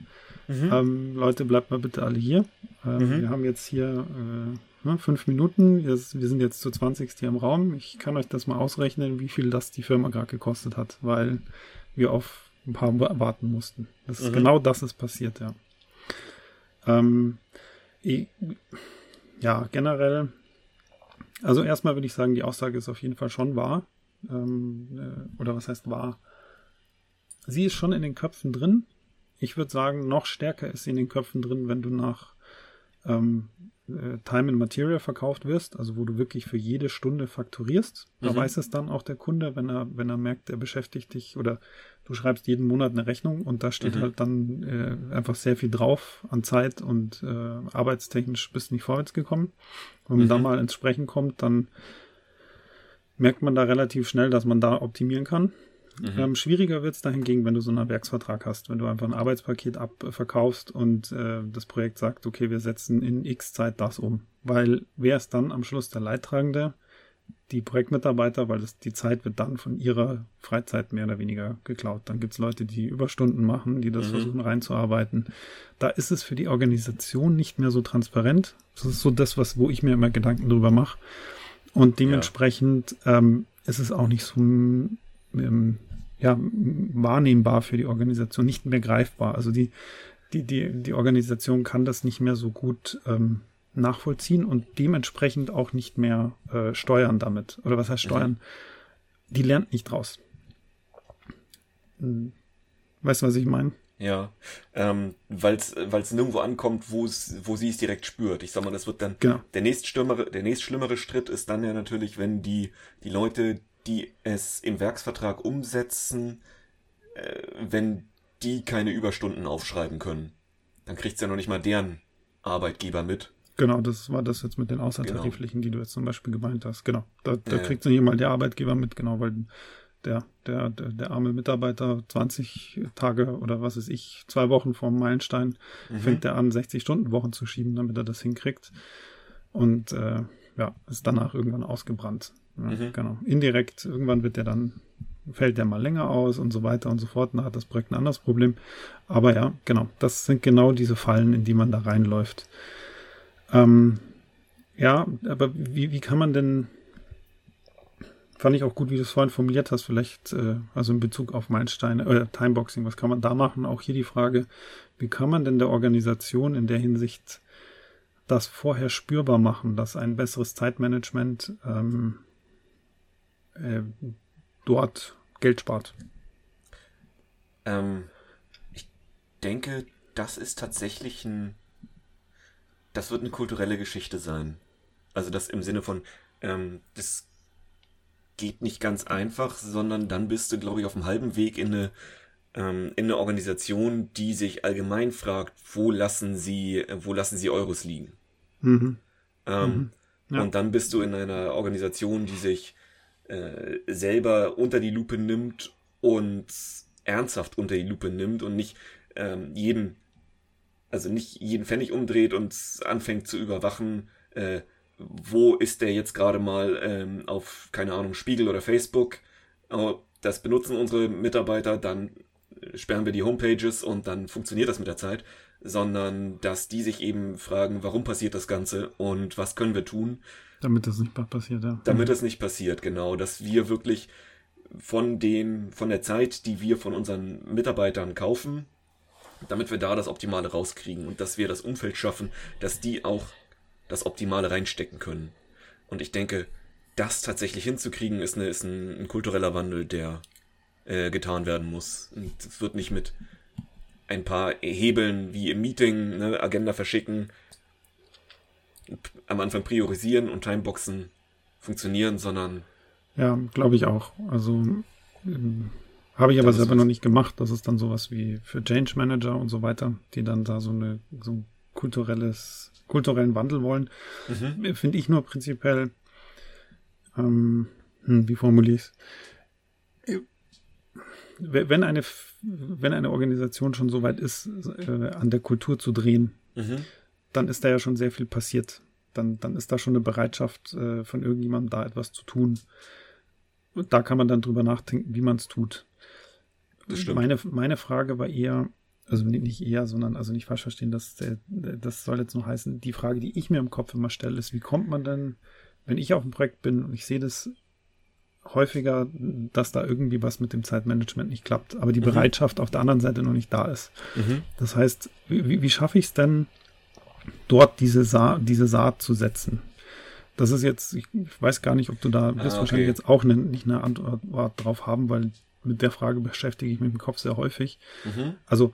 Mhm. ähm, Leute, bleibt mal bitte alle hier. Ähm, Mhm. Wir haben jetzt hier äh, ne, fünf Minuten, wir sind jetzt zu 20 hier im Raum. Ich kann euch das mal ausrechnen, wie viel das die Firma gerade gekostet hat, weil wir auf ein paar warten mussten. Das ist Mhm. genau das ist passiert, ja. Ähm, ich, ja, generell, also erstmal würde ich sagen, die Aussage ist auf jeden Fall schon wahr. Ähm, äh, oder was heißt wahr? Sie ist schon in den Köpfen drin. Ich würde sagen, noch stärker ist sie in den Köpfen drin, wenn du nach ähm, äh, Time and Material verkauft wirst, also wo du wirklich für jede Stunde fakturierst. Da Mhm. weiß es dann auch der Kunde, wenn er, wenn er merkt, er beschäftigt dich oder du schreibst jeden Monat eine Rechnung und da steht Mhm. halt dann äh, einfach sehr viel drauf an Zeit und äh, arbeitstechnisch bist du nicht vorwärts gekommen. Wenn man Mhm. da mal ins Sprechen kommt, dann merkt man da relativ schnell, dass man da optimieren kann. Mhm. Ähm, schwieriger wird es dahingegen, wenn du so einen Werksvertrag hast, wenn du einfach ein Arbeitspaket abverkaufst und äh, das Projekt sagt, okay, wir setzen in X Zeit das um. Weil wer ist dann am Schluss der Leidtragende? Die Projektmitarbeiter, weil das, die Zeit wird dann von ihrer Freizeit mehr oder weniger geklaut. Dann gibt es Leute, die Überstunden machen, die das Mhm. versuchen reinzuarbeiten. Da ist es für die Organisation nicht mehr so transparent. Das ist so das, was, wo ich mir immer Gedanken drüber mache. Und dementsprechend ähm, ist es auch nicht so ähm, ja, wahrnehmbar für die Organisation, nicht mehr greifbar. Also die, die, die, die Organisation kann das nicht mehr so gut ähm, nachvollziehen und dementsprechend auch nicht mehr äh, steuern damit. Oder was heißt steuern? Die lernt nicht draus. Hm. Weißt du, was ich meine? Ja, ähm, weil es nirgendwo ankommt, wo sie es direkt spürt. Ich sag mal, das wird dann Genau. der nächstschlimmere, der nächstschlimmere Schritt ist dann ja natürlich, wenn die die Leute, die es im Werksvertrag umsetzen, äh, wenn die keine Überstunden aufschreiben können, dann kriegt's ja noch nicht mal deren Arbeitgeber mit. Genau, das war das jetzt mit den außertariflichen, die du jetzt zum Beispiel gemeint hast. Genau. Da, da Ja, kriegt dann hier mal der Arbeitgeber mit, genau, weil der, der, der, der arme Mitarbeiter 20 Tage oder was weiß ich, zwei Wochen vorm Meilenstein Mhm. fängt er an, 60-Stunden-Wochen zu schieben, damit er das hinkriegt. Und äh, ja, ist danach irgendwann ausgebrannt. Ja, mhm. Genau. Indirekt, irgendwann wird der dann, fällt der mal länger aus und so weiter und so fort. Dann hat das Projekt ein anderes Problem. Aber ja, genau, das sind genau diese Fallen, in die man da reinläuft. Ähm, ja, aber wie, wie kann man denn, fand ich auch gut, wie du es vorhin formuliert hast, vielleicht, äh, also in Bezug auf Meilensteine, äh, Timeboxing, was kann man da machen? Auch hier die Frage, wie kann man denn der Organisation in der Hinsicht das vorher spürbar machen, dass ein besseres Zeitmanagement ähm, äh, dort Geld spart? Ähm, ich denke, das ist tatsächlich ein, das wird eine kulturelle Geschichte sein. Also das im Sinne von, ähm, das geht nicht ganz einfach, sondern dann bist du, glaube ich, auf dem halben Weg in eine ähm, in eine Organisation, die sich allgemein fragt, wo lassen sie, wo lassen sie Euros liegen? Mhm. Ähm, mhm. Ja. Und dann bist du in einer Organisation, die sich äh, selber unter die Lupe nimmt und ernsthaft unter die Lupe nimmt und nicht ähm, jeden, also nicht jeden Pfennig umdreht und anfängt zu überwachen, äh, wo ist der jetzt gerade mal ähm, auf, keine Ahnung, Spiegel oder Facebook. Oh, das benutzen unsere Mitarbeiter, dann sperren wir die Homepages und dann funktioniert das mit der Zeit, sondern dass die sich eben fragen, warum passiert das Ganze und was können wir tun. Damit das nicht passiert, ja. Damit es nicht passiert, genau. Dass wir wirklich von den, von der Zeit, die wir von unseren Mitarbeitern kaufen, damit wir da das Optimale rauskriegen und dass wir das Umfeld schaffen, dass die auch das Optimale reinstecken können. Und ich denke, das tatsächlich hinzukriegen, ist, eine, ist ein, ein kultureller Wandel, der äh, getan werden muss. Es wird nicht mit ein paar Hebeln wie im Meeting, ne, Agenda verschicken, am Anfang priorisieren und Timeboxen funktionieren, sondern. Ja, glaube ich auch. Also ähm, habe ich aber selber noch nicht gemacht. Das ist dann sowas wie für Change Manager und so weiter, die dann da so eine so ein kulturelles, kulturellen Wandel wollen. Mhm. Finde ich nur prinzipiell, ähm, hm, wie formuliere ich es? wenn eine, wenn eine Organisation schon so weit ist, äh, an der Kultur zu drehen, mhm. Dann ist da ja schon sehr viel passiert. Dann, dann ist da schon eine Bereitschaft äh, von irgendjemandem da etwas zu tun. Und da kann man dann drüber nachdenken, wie man es tut. Meine, meine Frage war eher, also nicht eher, sondern also nicht falsch verstehen, dass der, das soll jetzt nur heißen, die Frage, die ich mir im Kopf immer stelle, ist, wie kommt man denn, wenn ich auf dem Projekt bin und ich sehe das häufiger, dass da irgendwie was mit dem Zeitmanagement nicht klappt, aber die mhm. Bereitschaft auf der anderen Seite noch nicht da ist. Mhm. Das heißt, wie, wie schaffe ich es denn, dort diese, Sa diese Saat zu setzen? Das ist jetzt, ich weiß gar nicht, ob du da wirst ah, okay. wahrscheinlich jetzt auch ne, nicht eine Antwort drauf haben, weil mit der Frage beschäftige ich mich im Kopf sehr häufig. Mhm. Also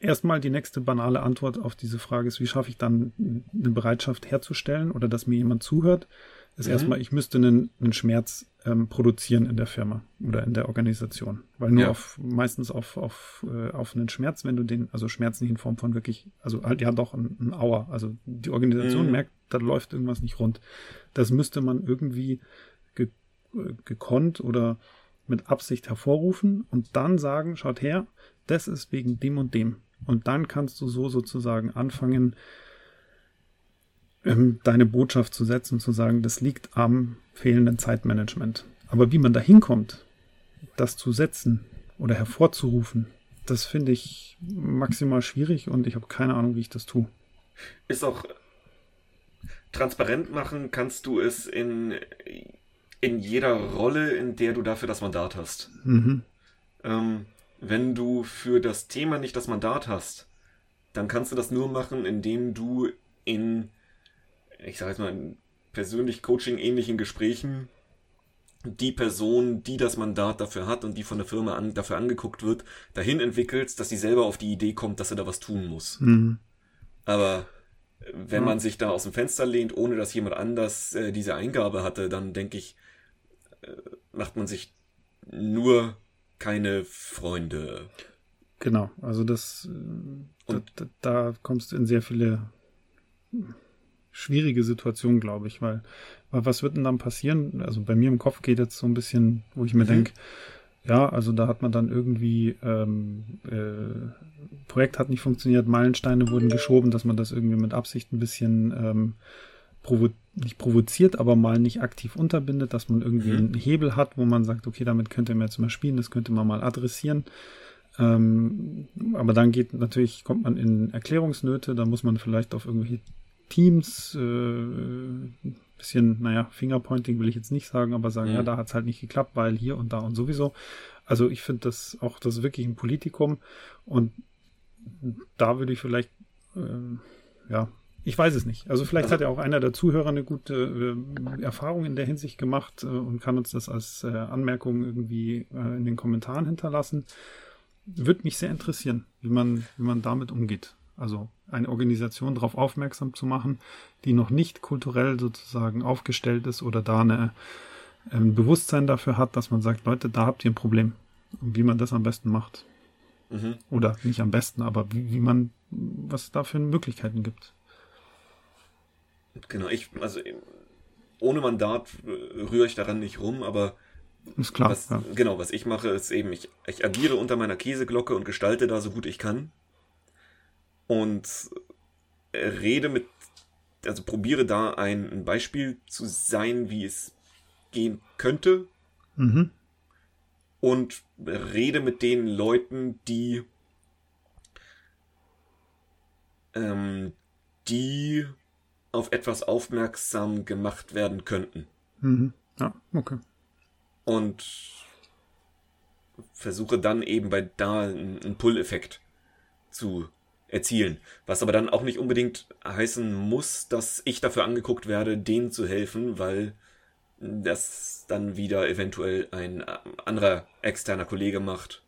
erstmal die nächste banale Antwort auf diese Frage ist, wie schaffe ich dann eine Bereitschaft herzustellen oder dass mir jemand zuhört? Ist mhm. erstmal, ich müsste einen, einen Schmerz ähm, produzieren in der Firma oder in der Organisation. Weil nur ja. auf, meistens auf, auf, äh, auf einen Schmerz, wenn du den, also Schmerz nicht in Form von wirklich, also halt ja doch ein, ein Auer. Also die Organisation mhm. merkt, da läuft irgendwas nicht rund. Das müsste man irgendwie ge, äh, gekonnt oder mit Absicht hervorrufen und dann sagen, schaut her, das ist wegen dem und dem. Und dann kannst du so sozusagen anfangen, ähm, deine Botschaft zu setzen und zu sagen, das liegt am fehlenden Zeitmanagement. Aber wie man da hinkommt, das zu setzen oder hervorzurufen, das finde ich maximal schwierig und ich habe keine Ahnung, wie ich das tue. Ist auch transparent machen, kannst du es in, in jeder Rolle, in der du dafür das Mandat hast. Mhm. Ähm, wenn du für das Thema nicht das Mandat hast, dann kannst du das nur machen, indem du in ich sage jetzt mal, in persönlich Coaching-ähnlichen Gesprächen die Person, die das Mandat dafür hat und die von der Firma an, dafür angeguckt wird, dahin entwickelst, dass sie selber auf die Idee kommt, dass sie da was tun muss. Mhm. Aber wenn man sich da aus dem Fenster lehnt, ohne dass jemand anders äh, diese Eingabe hatte, dann denke ich, äh, macht man sich nur keine Freunde. Genau, also das, äh, da, da kommst du in sehr viele schwierige Situation, glaube ich, weil, weil was wird denn dann passieren? Also bei mir im Kopf geht jetzt so ein bisschen, wo ich mir mhm. denke, ja, also da hat man dann irgendwie, ähm, äh, Projekt hat nicht funktioniert, Meilensteine wurden geschoben, dass man das irgendwie mit Absicht ein bisschen ähm, provo nicht provoziert, aber mal nicht aktiv unterbindet, dass man irgendwie mhm. einen Hebel hat, wo man sagt, okay, damit könnte man jetzt mal spielen, das könnte man mal adressieren. Ähm, aber dann geht natürlich, kommt man in Erklärungsnöte, da muss man vielleicht auf irgendwelche Teams, äh, bisschen, naja, Fingerpointing will ich jetzt nicht sagen, aber sagen, mhm. ja, da hat es halt nicht geklappt, weil hier und da und sowieso. Also ich finde das auch, das ist wirklich ein Politikum und da würde ich vielleicht, äh, ja, ich weiß es nicht. Also vielleicht also, hat ja auch einer der Zuhörer eine gute äh, Erfahrung in der Hinsicht gemacht äh, und kann uns das als äh, Anmerkung irgendwie äh, in den Kommentaren hinterlassen. Würde mich sehr interessieren, wie man, wie man damit umgeht. Also eine Organisation darauf aufmerksam zu machen, die noch nicht kulturell sozusagen aufgestellt ist oder da eine, ein Bewusstsein dafür hat, dass man sagt, Leute, da habt ihr ein Problem. Und wie man das am besten macht. Mhm. Oder nicht am besten, aber wie, wie man, was es da für Möglichkeiten gibt. Genau, ich, also ohne Mandat rühre ich daran nicht rum, aber ist klar. Was, ja. Genau, was ich mache, ist eben, ich, ich agiere unter meiner Käseglocke und gestalte da so gut ich kann. Und rede mit, also probiere da ein, Beispiel zu sein, wie es gehen könnte. Mhm. Und rede mit den Leuten, die, ähm, die auf etwas aufmerksam gemacht werden könnten. Mhm. Ja, okay. Und versuche dann eben bei da einen Pull-Effekt zu erzielen. Was aber dann auch nicht unbedingt heißen muss, dass ich dafür angeguckt werde, denen zu helfen, weil das dann wieder eventuell ein anderer externer Kollege macht,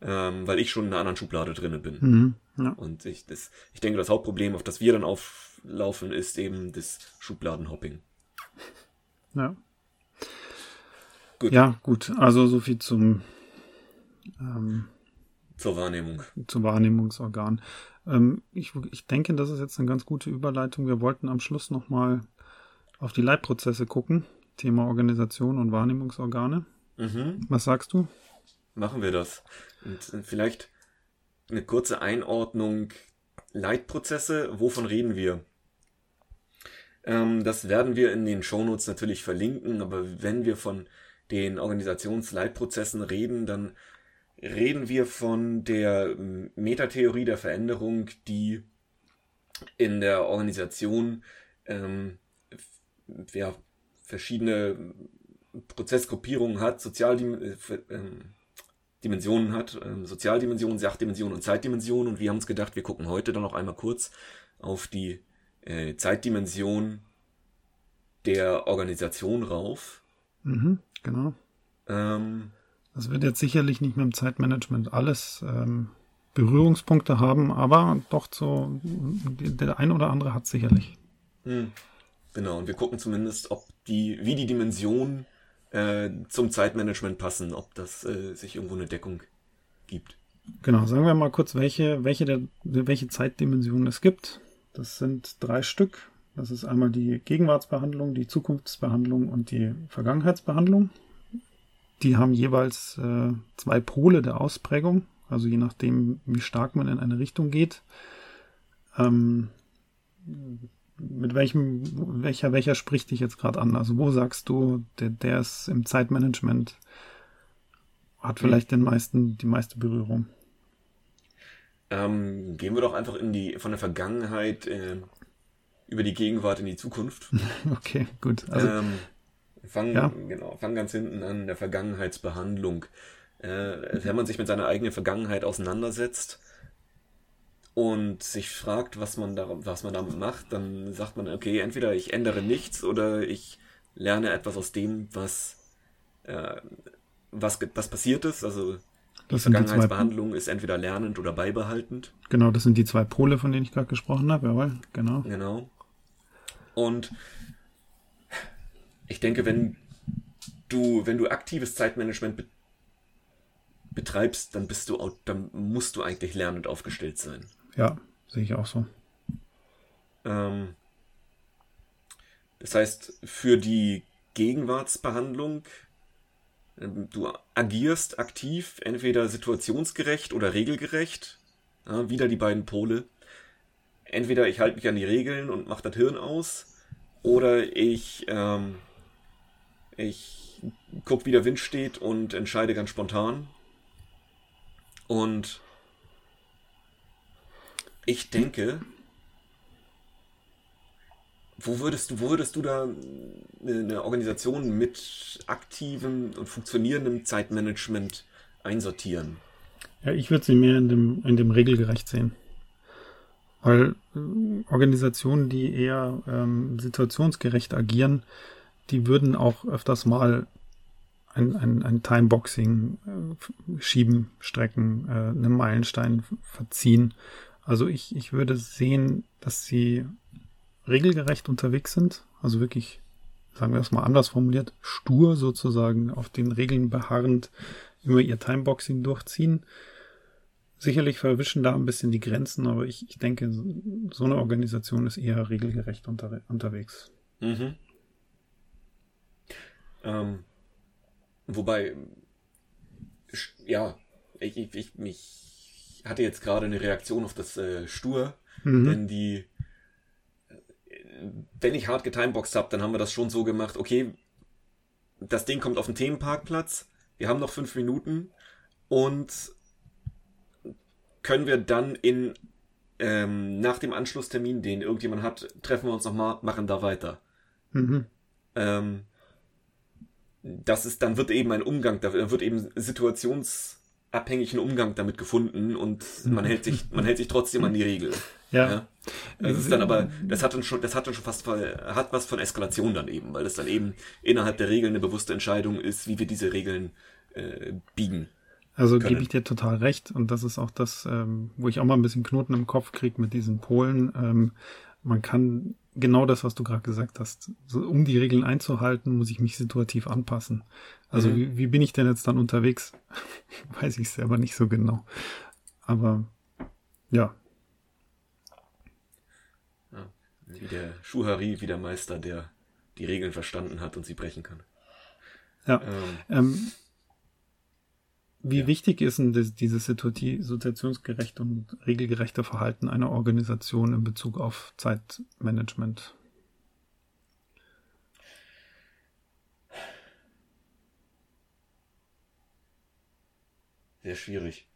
ähm, weil ich schon in einer anderen Schublade drinne bin. Mhm, ja. Und ich, das, ich denke, das Hauptproblem, auf das wir dann auf laufen, ist eben das Schubladenhopping. Ja. Gut. Ja, gut. Also so viel zum ähm, zur Wahrnehmung. Zum Wahrnehmungsorgan. Ähm, ich, ich denke, das ist jetzt eine ganz gute Überleitung. Wir wollten am Schluss nochmal auf die Leitprozesse gucken. Thema Organisation und Wahrnehmungsorgane. Mhm. Was sagst du? Machen wir das. Und vielleicht eine kurze Einordnung. Leitprozesse, wovon reden wir? Ähm, das werden wir in den Shownotes natürlich verlinken, aber wenn wir von den Organisationsleitprozessen reden, dann reden wir von der Metatheorie der Veränderung, die in der Organisation ähm, ja, verschiedene Prozessgruppierungen hat, Sozialdimensionen äh, hat, ähm, Sozialdimensionen, Sachdimensionen und Zeitdimensionen. Und wir haben uns gedacht, wir gucken heute dann noch einmal kurz auf die äh, Zeitdimension der Organisation rauf. Mhm, genau. Ähm, das wird jetzt sicherlich nicht mit dem Zeitmanagement alles ähm, Berührungspunkte haben, aber doch so, der ein oder andere hat sicherlich. Mhm, genau, und wir gucken zumindest, ob die, wie die Dimensionen äh, zum Zeitmanagement passen, ob das äh, sich irgendwo eine Deckung gibt. Genau, sagen wir mal kurz, welche, welche, der, welche Zeitdimensionen es gibt. Das sind drei Stück. Das ist einmal die Gegenwartsbehandlung, die Zukunftsbehandlung und die Vergangenheitsbehandlung. Die haben jeweils äh, zwei Pole der Ausprägung, also je nachdem, wie stark man in eine Richtung geht. Ähm, mit welchem, welcher, welcher spricht dich jetzt gerade an? Also wo sagst du, der, der ist im Zeitmanagement, hat vielleicht den meisten, die meiste Berührung? Ähm, gehen wir doch einfach in die von der Vergangenheit äh, über die Gegenwart in die Zukunft. okay, gut. Also, ähm, fangen, ja. genau, fangen ganz hinten an der Vergangenheitsbehandlung. Äh, wenn man sich mit seiner eigenen Vergangenheit auseinandersetzt und sich fragt, was man, da, was man damit macht, dann sagt man, okay, entweder ich ändere nichts oder ich lerne etwas aus dem, was, äh, was, was passiert ist. Also die Vergangenheitsbehandlung ist entweder lernend oder beibehaltend. Genau, das sind die zwei Pole, von denen ich gerade gesprochen habe, jawohl, genau. Genau. Und ich denke, wenn du, wenn du aktives Zeitmanagement be betreibst, dann bist du, dann musst du eigentlich lernend aufgestellt sein. Ja, sehe ich auch so. Ähm, das heißt, für die Gegenwartsbehandlung ähm, du agierst aktiv, entweder situationsgerecht oder regelgerecht. Ja, wieder die beiden Pole. Entweder ich halte mich an die Regeln und mache das Hirn aus, Oder ich, ähm, ich guck, wie der Wind steht und entscheide ganz spontan. Und ich denke, wo würdest du, wo würdest du da eine Organisation mit aktivem und funktionierendem Zeitmanagement einsortieren? Ja, ich würde sie mehr in dem, in dem regelgerecht sehen. Weil äh, Organisationen, die eher ähm, situationsgerecht agieren, die würden auch öfters mal ein, ein, ein Timeboxing äh, schieben, strecken, äh, einen Meilenstein verziehen. Also ich, ich würde sehen, dass sie regelgerecht unterwegs sind, also wirklich, sagen wir es mal anders formuliert, stur sozusagen auf den Regeln beharrend immer ihr Timeboxing durchziehen Sicherlich verwischen da ein bisschen die Grenzen, aber ich, ich denke, so eine Organisation ist eher regelgerecht unter, unterwegs. Mhm. Ähm, wobei, ja, ich, ich, ich, ich hatte jetzt gerade eine Reaktion auf das äh, Stur, mhm. denn die, wenn ich hart getimeboxt habe, dann haben wir das schon so gemacht, okay, das Ding kommt auf den Themenparkplatz, wir haben noch fünf Minuten und können wir dann in ähm, nach dem Anschlusstermin, den irgendjemand hat, treffen wir uns nochmal, machen da weiter. Mhm. Ähm, das ist, dann wird eben ein Umgang, da wird eben situationsabhängigen Umgang damit gefunden und man hält sich, man hält sich trotzdem an die Regel. Ja. ja. Das ist dann aber, das hat dann schon, das hat dann schon fast, hat was von Eskalation dann eben, weil es dann eben innerhalb der Regeln eine bewusste Entscheidung ist, wie wir diese Regeln äh, biegen. Also gebe ich dir total recht. Und das ist auch das, ähm, wo ich auch mal ein bisschen Knoten im Kopf kriege mit diesen Polen. Ähm, man kann genau das, was du gerade gesagt hast, so, um die Regeln einzuhalten, muss ich mich situativ anpassen. Also mhm. wie, wie bin ich denn jetzt dann unterwegs? Weiß ich selber nicht so genau. Aber ja. ja. Wie der Schuhari, wie der Meister, der die Regeln verstanden hat und sie brechen kann. Ja. Ähm, ähm wie ja. wichtig ist denn das, dieses situationsgerechte und regelgerechte Verhalten einer Organisation in Bezug auf Zeitmanagement? Sehr schwierig.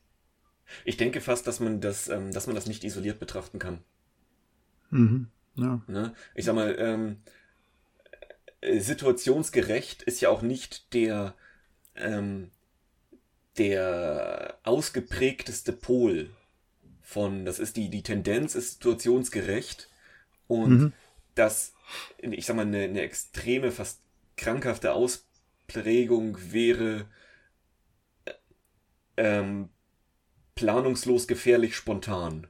Ich denke fast, dass man das, ähm, dass man das nicht isoliert betrachten kann. Mhm. Ja. Ne? Ich sag mal, ähm, äh, situationsgerecht ist ja auch nicht der ähm, der ausgeprägteste Pol von, das ist die, die Tendenz ist situationsgerecht und mhm. das, ich sag mal, eine, eine extreme, fast krankhafte Ausprägung wäre ähm, planungslos gefährlich spontan.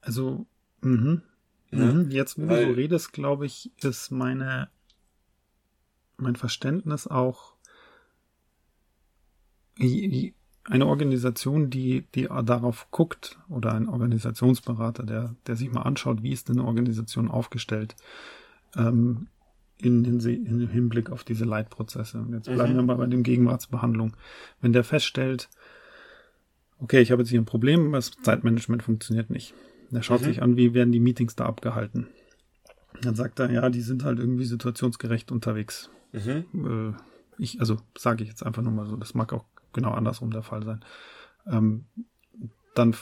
Also, mh. Ne? Mhm. jetzt, wo Weil, du so redest, glaube ich, ist meine, mein Verständnis auch eine Organisation, die, die darauf guckt, oder ein Organisationsberater, der, der sich mal anschaut, wie ist denn eine Organisation aufgestellt, ähm, in, in, in Hinblick auf diese Leitprozesse. Und jetzt bleiben mhm. wir mal bei dem Gegenwartsbehandlung. Wenn der feststellt, okay, ich habe jetzt hier ein Problem, das Zeitmanagement funktioniert nicht. Der schaut mhm. sich an, wie werden die Meetings da abgehalten. Dann sagt er, ja, die sind halt irgendwie situationsgerecht unterwegs. Mhm. Äh, ich, also sage ich jetzt einfach nur mal so, das mag auch genau andersrum der Fall sein. Ähm, dann,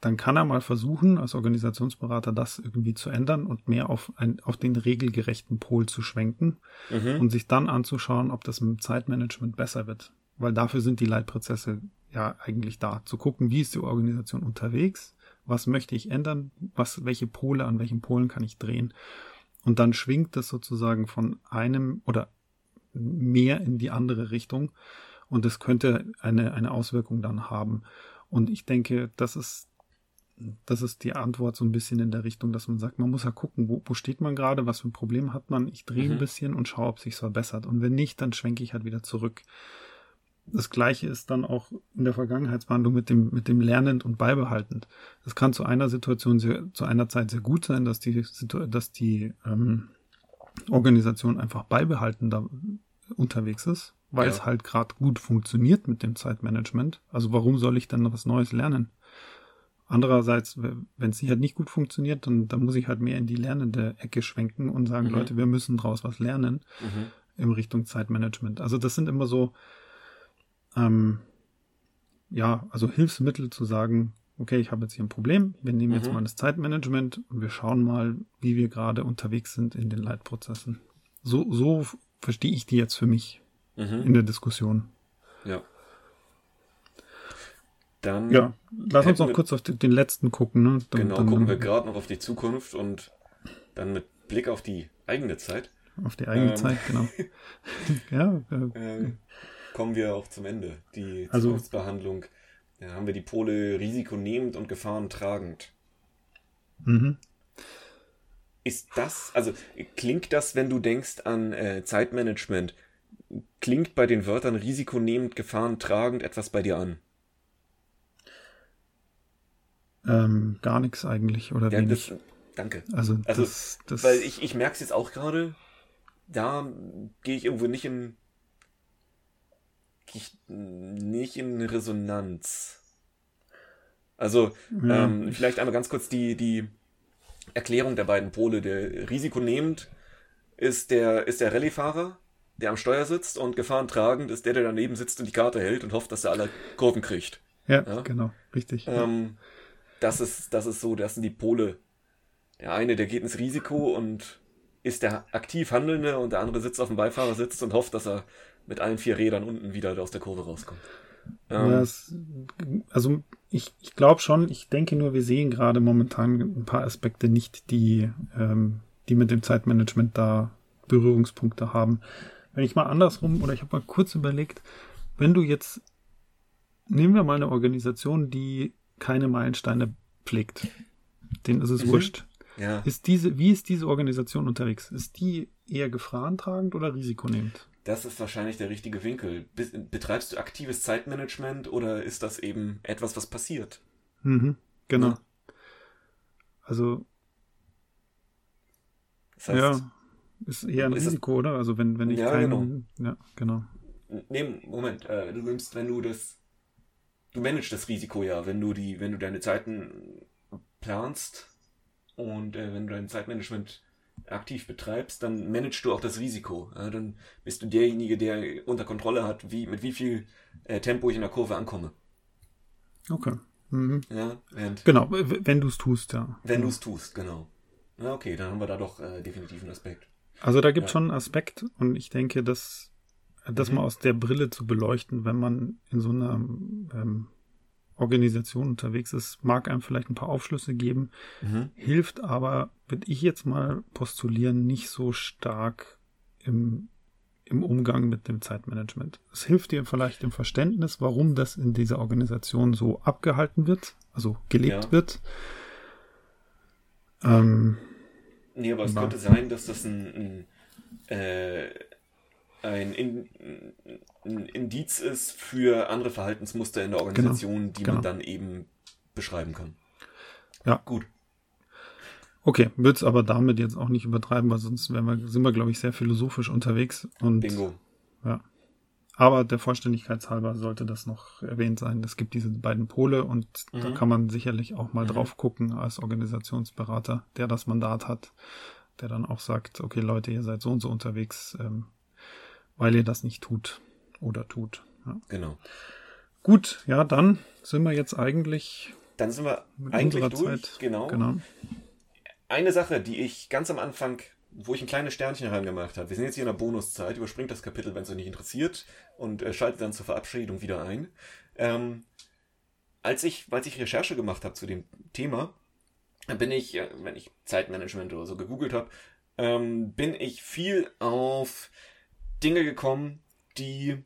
dann kann er mal versuchen, als Organisationsberater das irgendwie zu ändern und mehr auf, ein, auf den regelgerechten Pol zu schwenken mhm. und sich dann anzuschauen, ob das mit dem Zeitmanagement besser wird. Weil dafür sind die Leitprozesse ja eigentlich da, zu gucken, wie ist die Organisation unterwegs, was möchte ich ändern, was, welche Pole, an welchen Polen kann ich drehen. Und dann schwingt das sozusagen von einem oder mehr in die andere Richtung. Und es könnte eine, eine Auswirkung dann haben. Und ich denke, das ist, das ist die Antwort so ein bisschen in der Richtung, dass man sagt, man muss ja gucken, wo, wo steht man gerade, was für ein Problem hat man. Ich drehe mhm. ein bisschen und schaue, ob sich verbessert. Und wenn nicht, dann schwenke ich halt wieder zurück. Das gleiche ist dann auch in der Vergangenheitsbehandlung mit dem, mit dem lernend und beibehaltend. Es kann zu einer Situation sehr, zu einer Zeit sehr gut sein, dass die, dass die ähm, Organisation einfach beibehalten da unterwegs ist weil ja. es halt gerade gut funktioniert mit dem Zeitmanagement. Also warum soll ich dann was Neues lernen? Andererseits, wenn es halt nicht gut funktioniert, dann, dann muss ich halt mehr in die lernende Ecke schwenken und sagen, mhm. Leute, wir müssen draus was lernen mhm. in Richtung Zeitmanagement. Also das sind immer so, ähm, ja, also Hilfsmittel zu sagen, okay, ich habe jetzt hier ein Problem, wir nehmen jetzt mhm. mal das Zeitmanagement und wir schauen mal, wie wir gerade unterwegs sind in den Leitprozessen. So, so verstehe ich die jetzt für mich mhm. in der Diskussion. Ja. Dann ja, lass uns noch kurz auf den letzten gucken. Ne? Dann, genau, dann, gucken wir gerade noch auf die Zukunft und dann mit Blick auf die eigene Zeit. Auf die eigene ähm, Zeit, genau. ja, äh, äh, kommen wir auch zum Ende. Die also, Zukunftsbehandlung. Da haben wir die Pole risikonehmend und gefahrentragend. Mhm. Ist das, also klingt das, wenn du denkst an äh, Zeitmanagement, klingt bei den Wörtern risikonehmend, gefahrentragend etwas bei dir an? Ähm, gar nichts eigentlich oder ja, wenig. Das, danke. Also, also das, das weil ich, ich merke es jetzt auch gerade, da gehe ich irgendwo nicht in ich nicht in Resonanz. Also ja. ähm, vielleicht einmal ganz kurz die die Erklärung der beiden Pole. Der risikonehmend ist der ist der Rallye-Fahrer, der am Steuer sitzt und gefahrentragend ist der, der daneben sitzt und die Karte hält und hofft, dass er alle Kurven kriegt. Ja, ja? genau, richtig. Ähm, das ist, das ist so, das sind die Pole. Der eine, der geht ins Risiko und ist der aktiv Handelnde und der andere sitzt auf dem Beifahrersitz und hofft, dass er mit allen vier Rädern unten wieder aus der Kurve rauskommt. Ähm, das, also ich, ich glaube schon, ich denke nur, wir sehen gerade momentan ein paar Aspekte nicht, die, ähm, die mit dem Zeitmanagement da Berührungspunkte haben. Wenn ich mal andersrum, oder ich habe mal kurz überlegt, wenn du jetzt, nehmen wir mal eine Organisation, die keine Meilensteine pflegt. Den ist es mhm. wurscht. Ja. Ist diese, wie ist diese Organisation unterwegs? Ist die eher gefahrentragend oder risikonehmend? Das ist wahrscheinlich der richtige Winkel. Betreibst du aktives Zeitmanagement oder ist das eben etwas, was passiert? Mhm, genau. Ja. Also, das heißt, ja, ist eher ein ist Risiko, oder? Also wenn, wenn ich ja, keinen, genau. ja, genau. Nee, Moment, äh, du nimmst, wenn du das du managst das Risiko ja, wenn du die, wenn du deine Zeiten planst und äh, wenn du dein Zeitmanagement aktiv betreibst, dann managst du auch das Risiko. Ja, dann bist du derjenige, der unter Kontrolle hat, wie, mit wie viel äh, Tempo ich in der Kurve ankomme. Okay. Mhm. Ja, genau, wenn du es tust, ja. Wenn du es tust, genau. Ja, okay, dann haben wir da doch äh, definitiv einen Aspekt. Also da gibt es ja. schon einen Aspekt und ich denke, dass das mhm. mal aus der Brille zu beleuchten, wenn man in so einer ähm, Organisation unterwegs ist, mag einem vielleicht ein paar Aufschlüsse geben, mhm. hilft aber, würde ich jetzt mal postulieren, nicht so stark im, im Umgang mit dem Zeitmanagement. Es hilft dir vielleicht im Verständnis, warum das in dieser Organisation so abgehalten wird, also gelebt ja. wird. Ähm, nee, aber es könnte sein, dass das ein, ein äh, ein, in, ein Indiz ist für andere Verhaltensmuster in der genau. Organisation, genau, die genau. man dann eben beschreiben kann. Ja. Gut. Okay, würde es aber damit jetzt auch nicht übertreiben, weil sonst wir, sind wir, glaube ich, sehr philosophisch unterwegs. Und, Bingo. Ja. Aber der Vollständigkeit halber sollte das noch erwähnt sein. Es gibt diese beiden Pole und mhm. da kann man sicherlich auch mal mhm. drauf gucken als Organisationsberater, der das Mandat hat, der dann auch sagt, okay Leute, ihr seid so und so unterwegs, ähm, weil ihr das nicht tut oder tut. Ja. Genau. Gut, ja, dann sind wir jetzt eigentlich. Dann sind wir eigentlich durch. Zeit. Genau. genau. Eine Sache, die ich ganz am Anfang, wo ich ein kleines Sternchen reingemacht habe. Wir sind jetzt hier in der Bonuszeit, überspringt das Kapitel, wenn es euch nicht interessiert und äh, schaltet dann zur Verabschiedung wieder ein. Ähm, als ich, als ich Recherche gemacht habe zu dem Thema, bin ich, äh, wenn ich Zeitmanagement oder so gegoogelt habe, ähm, bin ich viel auf Dinge gekommen, die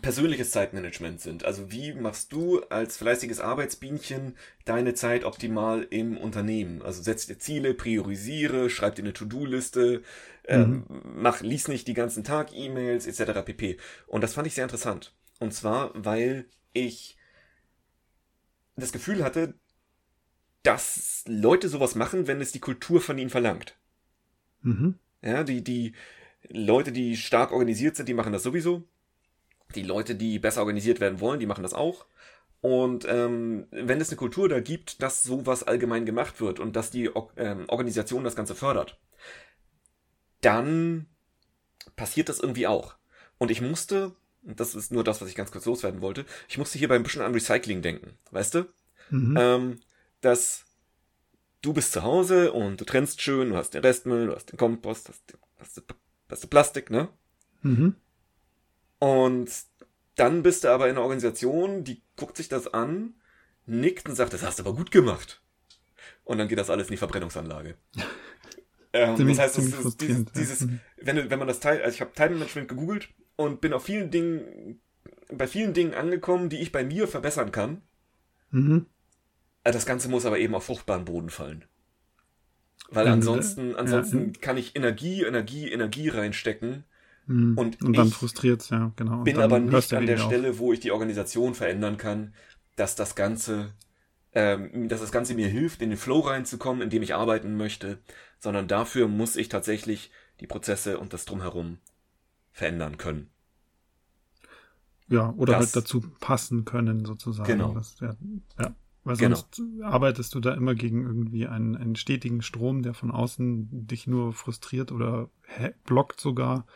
persönliches Zeitmanagement sind. Also wie machst du als fleißiges Arbeitsbienchen deine Zeit optimal im Unternehmen? Also setz dir Ziele, priorisiere, schreib dir eine To-Do-Liste, ähm, mhm. mach, lies nicht die ganzen Tag E-Mails etc. pp. Und das fand ich sehr interessant. Und zwar, weil ich das Gefühl hatte, dass Leute sowas machen, wenn es die Kultur von ihnen verlangt. Mhm. Ja, die, die, Leute, die stark organisiert sind, die machen das sowieso. Die Leute, die besser organisiert werden wollen, die machen das auch. Und ähm, wenn es eine Kultur da gibt, dass sowas allgemein gemacht wird und dass die ähm, Organisation das Ganze fördert, dann passiert das irgendwie auch. Und ich musste, das ist nur das, was ich ganz kurz loswerden wollte, ich musste hierbei ein bisschen an Recycling denken, weißt du? Mhm. Ähm, dass du bist zu Hause und du trennst schön, du hast den Restmüll, du hast den Kompost, hast, hast, hast Plastik, ne? Mhm. Und dann bist du aber in einer Organisation, die guckt sich das an, nickt und sagt, das hast du aber gut gemacht. Und dann geht das alles in die Verbrennungsanlage. ähm, ziemlich, das heißt, das ist dieses, dieses mhm. wenn, wenn man das Teil, also ich habe Teilmanagement gegoogelt und bin auf vielen Dingen, bei vielen Dingen angekommen, die ich bei mir verbessern kann. Mhm. Äh, das Ganze muss aber eben auf fruchtbaren Boden fallen. Weil ansonsten, ansonsten ja. kann ich Energie, Energie, Energie reinstecken. Mhm. Und, und dann frustriert ja, genau. bin aber nicht an der Stelle, wo ich die Organisation verändern kann, dass das Ganze, ähm, dass das Ganze mir hilft, in den Flow reinzukommen, in dem ich arbeiten möchte, sondern dafür muss ich tatsächlich die Prozesse und das drumherum verändern können. Ja, oder das, halt dazu passen können, sozusagen. Genau. Das, ja, ja. Weil genau. sonst genau. arbeitest du da immer gegen irgendwie einen, einen stetigen Strom, der von außen dich nur frustriert oder blockt sogar.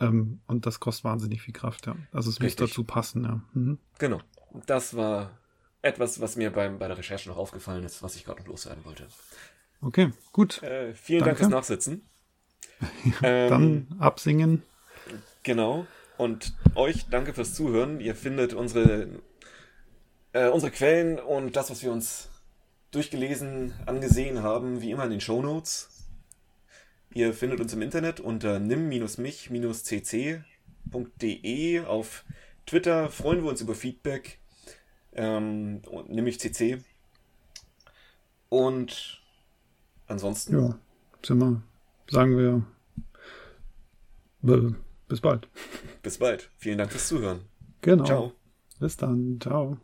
Ähm, und das kostet wahnsinnig viel Kraft, ja. Also es Richtig. muss dazu passen, ja. Mhm. Genau. Das war etwas, was mir beim, bei der Recherche noch aufgefallen ist, was ich gerade noch loswerden wollte. Okay, gut. Äh, vielen Danke. Dank fürs Nachsitzen. ähm, Dann absingen. Genau. Und euch danke fürs Zuhören. Ihr findet unsere äh, unsere Quellen und das, was wir uns durchgelesen, angesehen haben, wie immer in den Show Notes. Ihr findet uns im Internet unter nim-mich-cc.de. Auf Twitter freuen wir uns über Feedback. Ähm, nämlich CC. Und ansonsten. Ja, sind wir, sagen wir. Bis bald. Bis bald. Vielen Dank fürs Zuhören. Genau. Ciao. Bis dann. Ciao.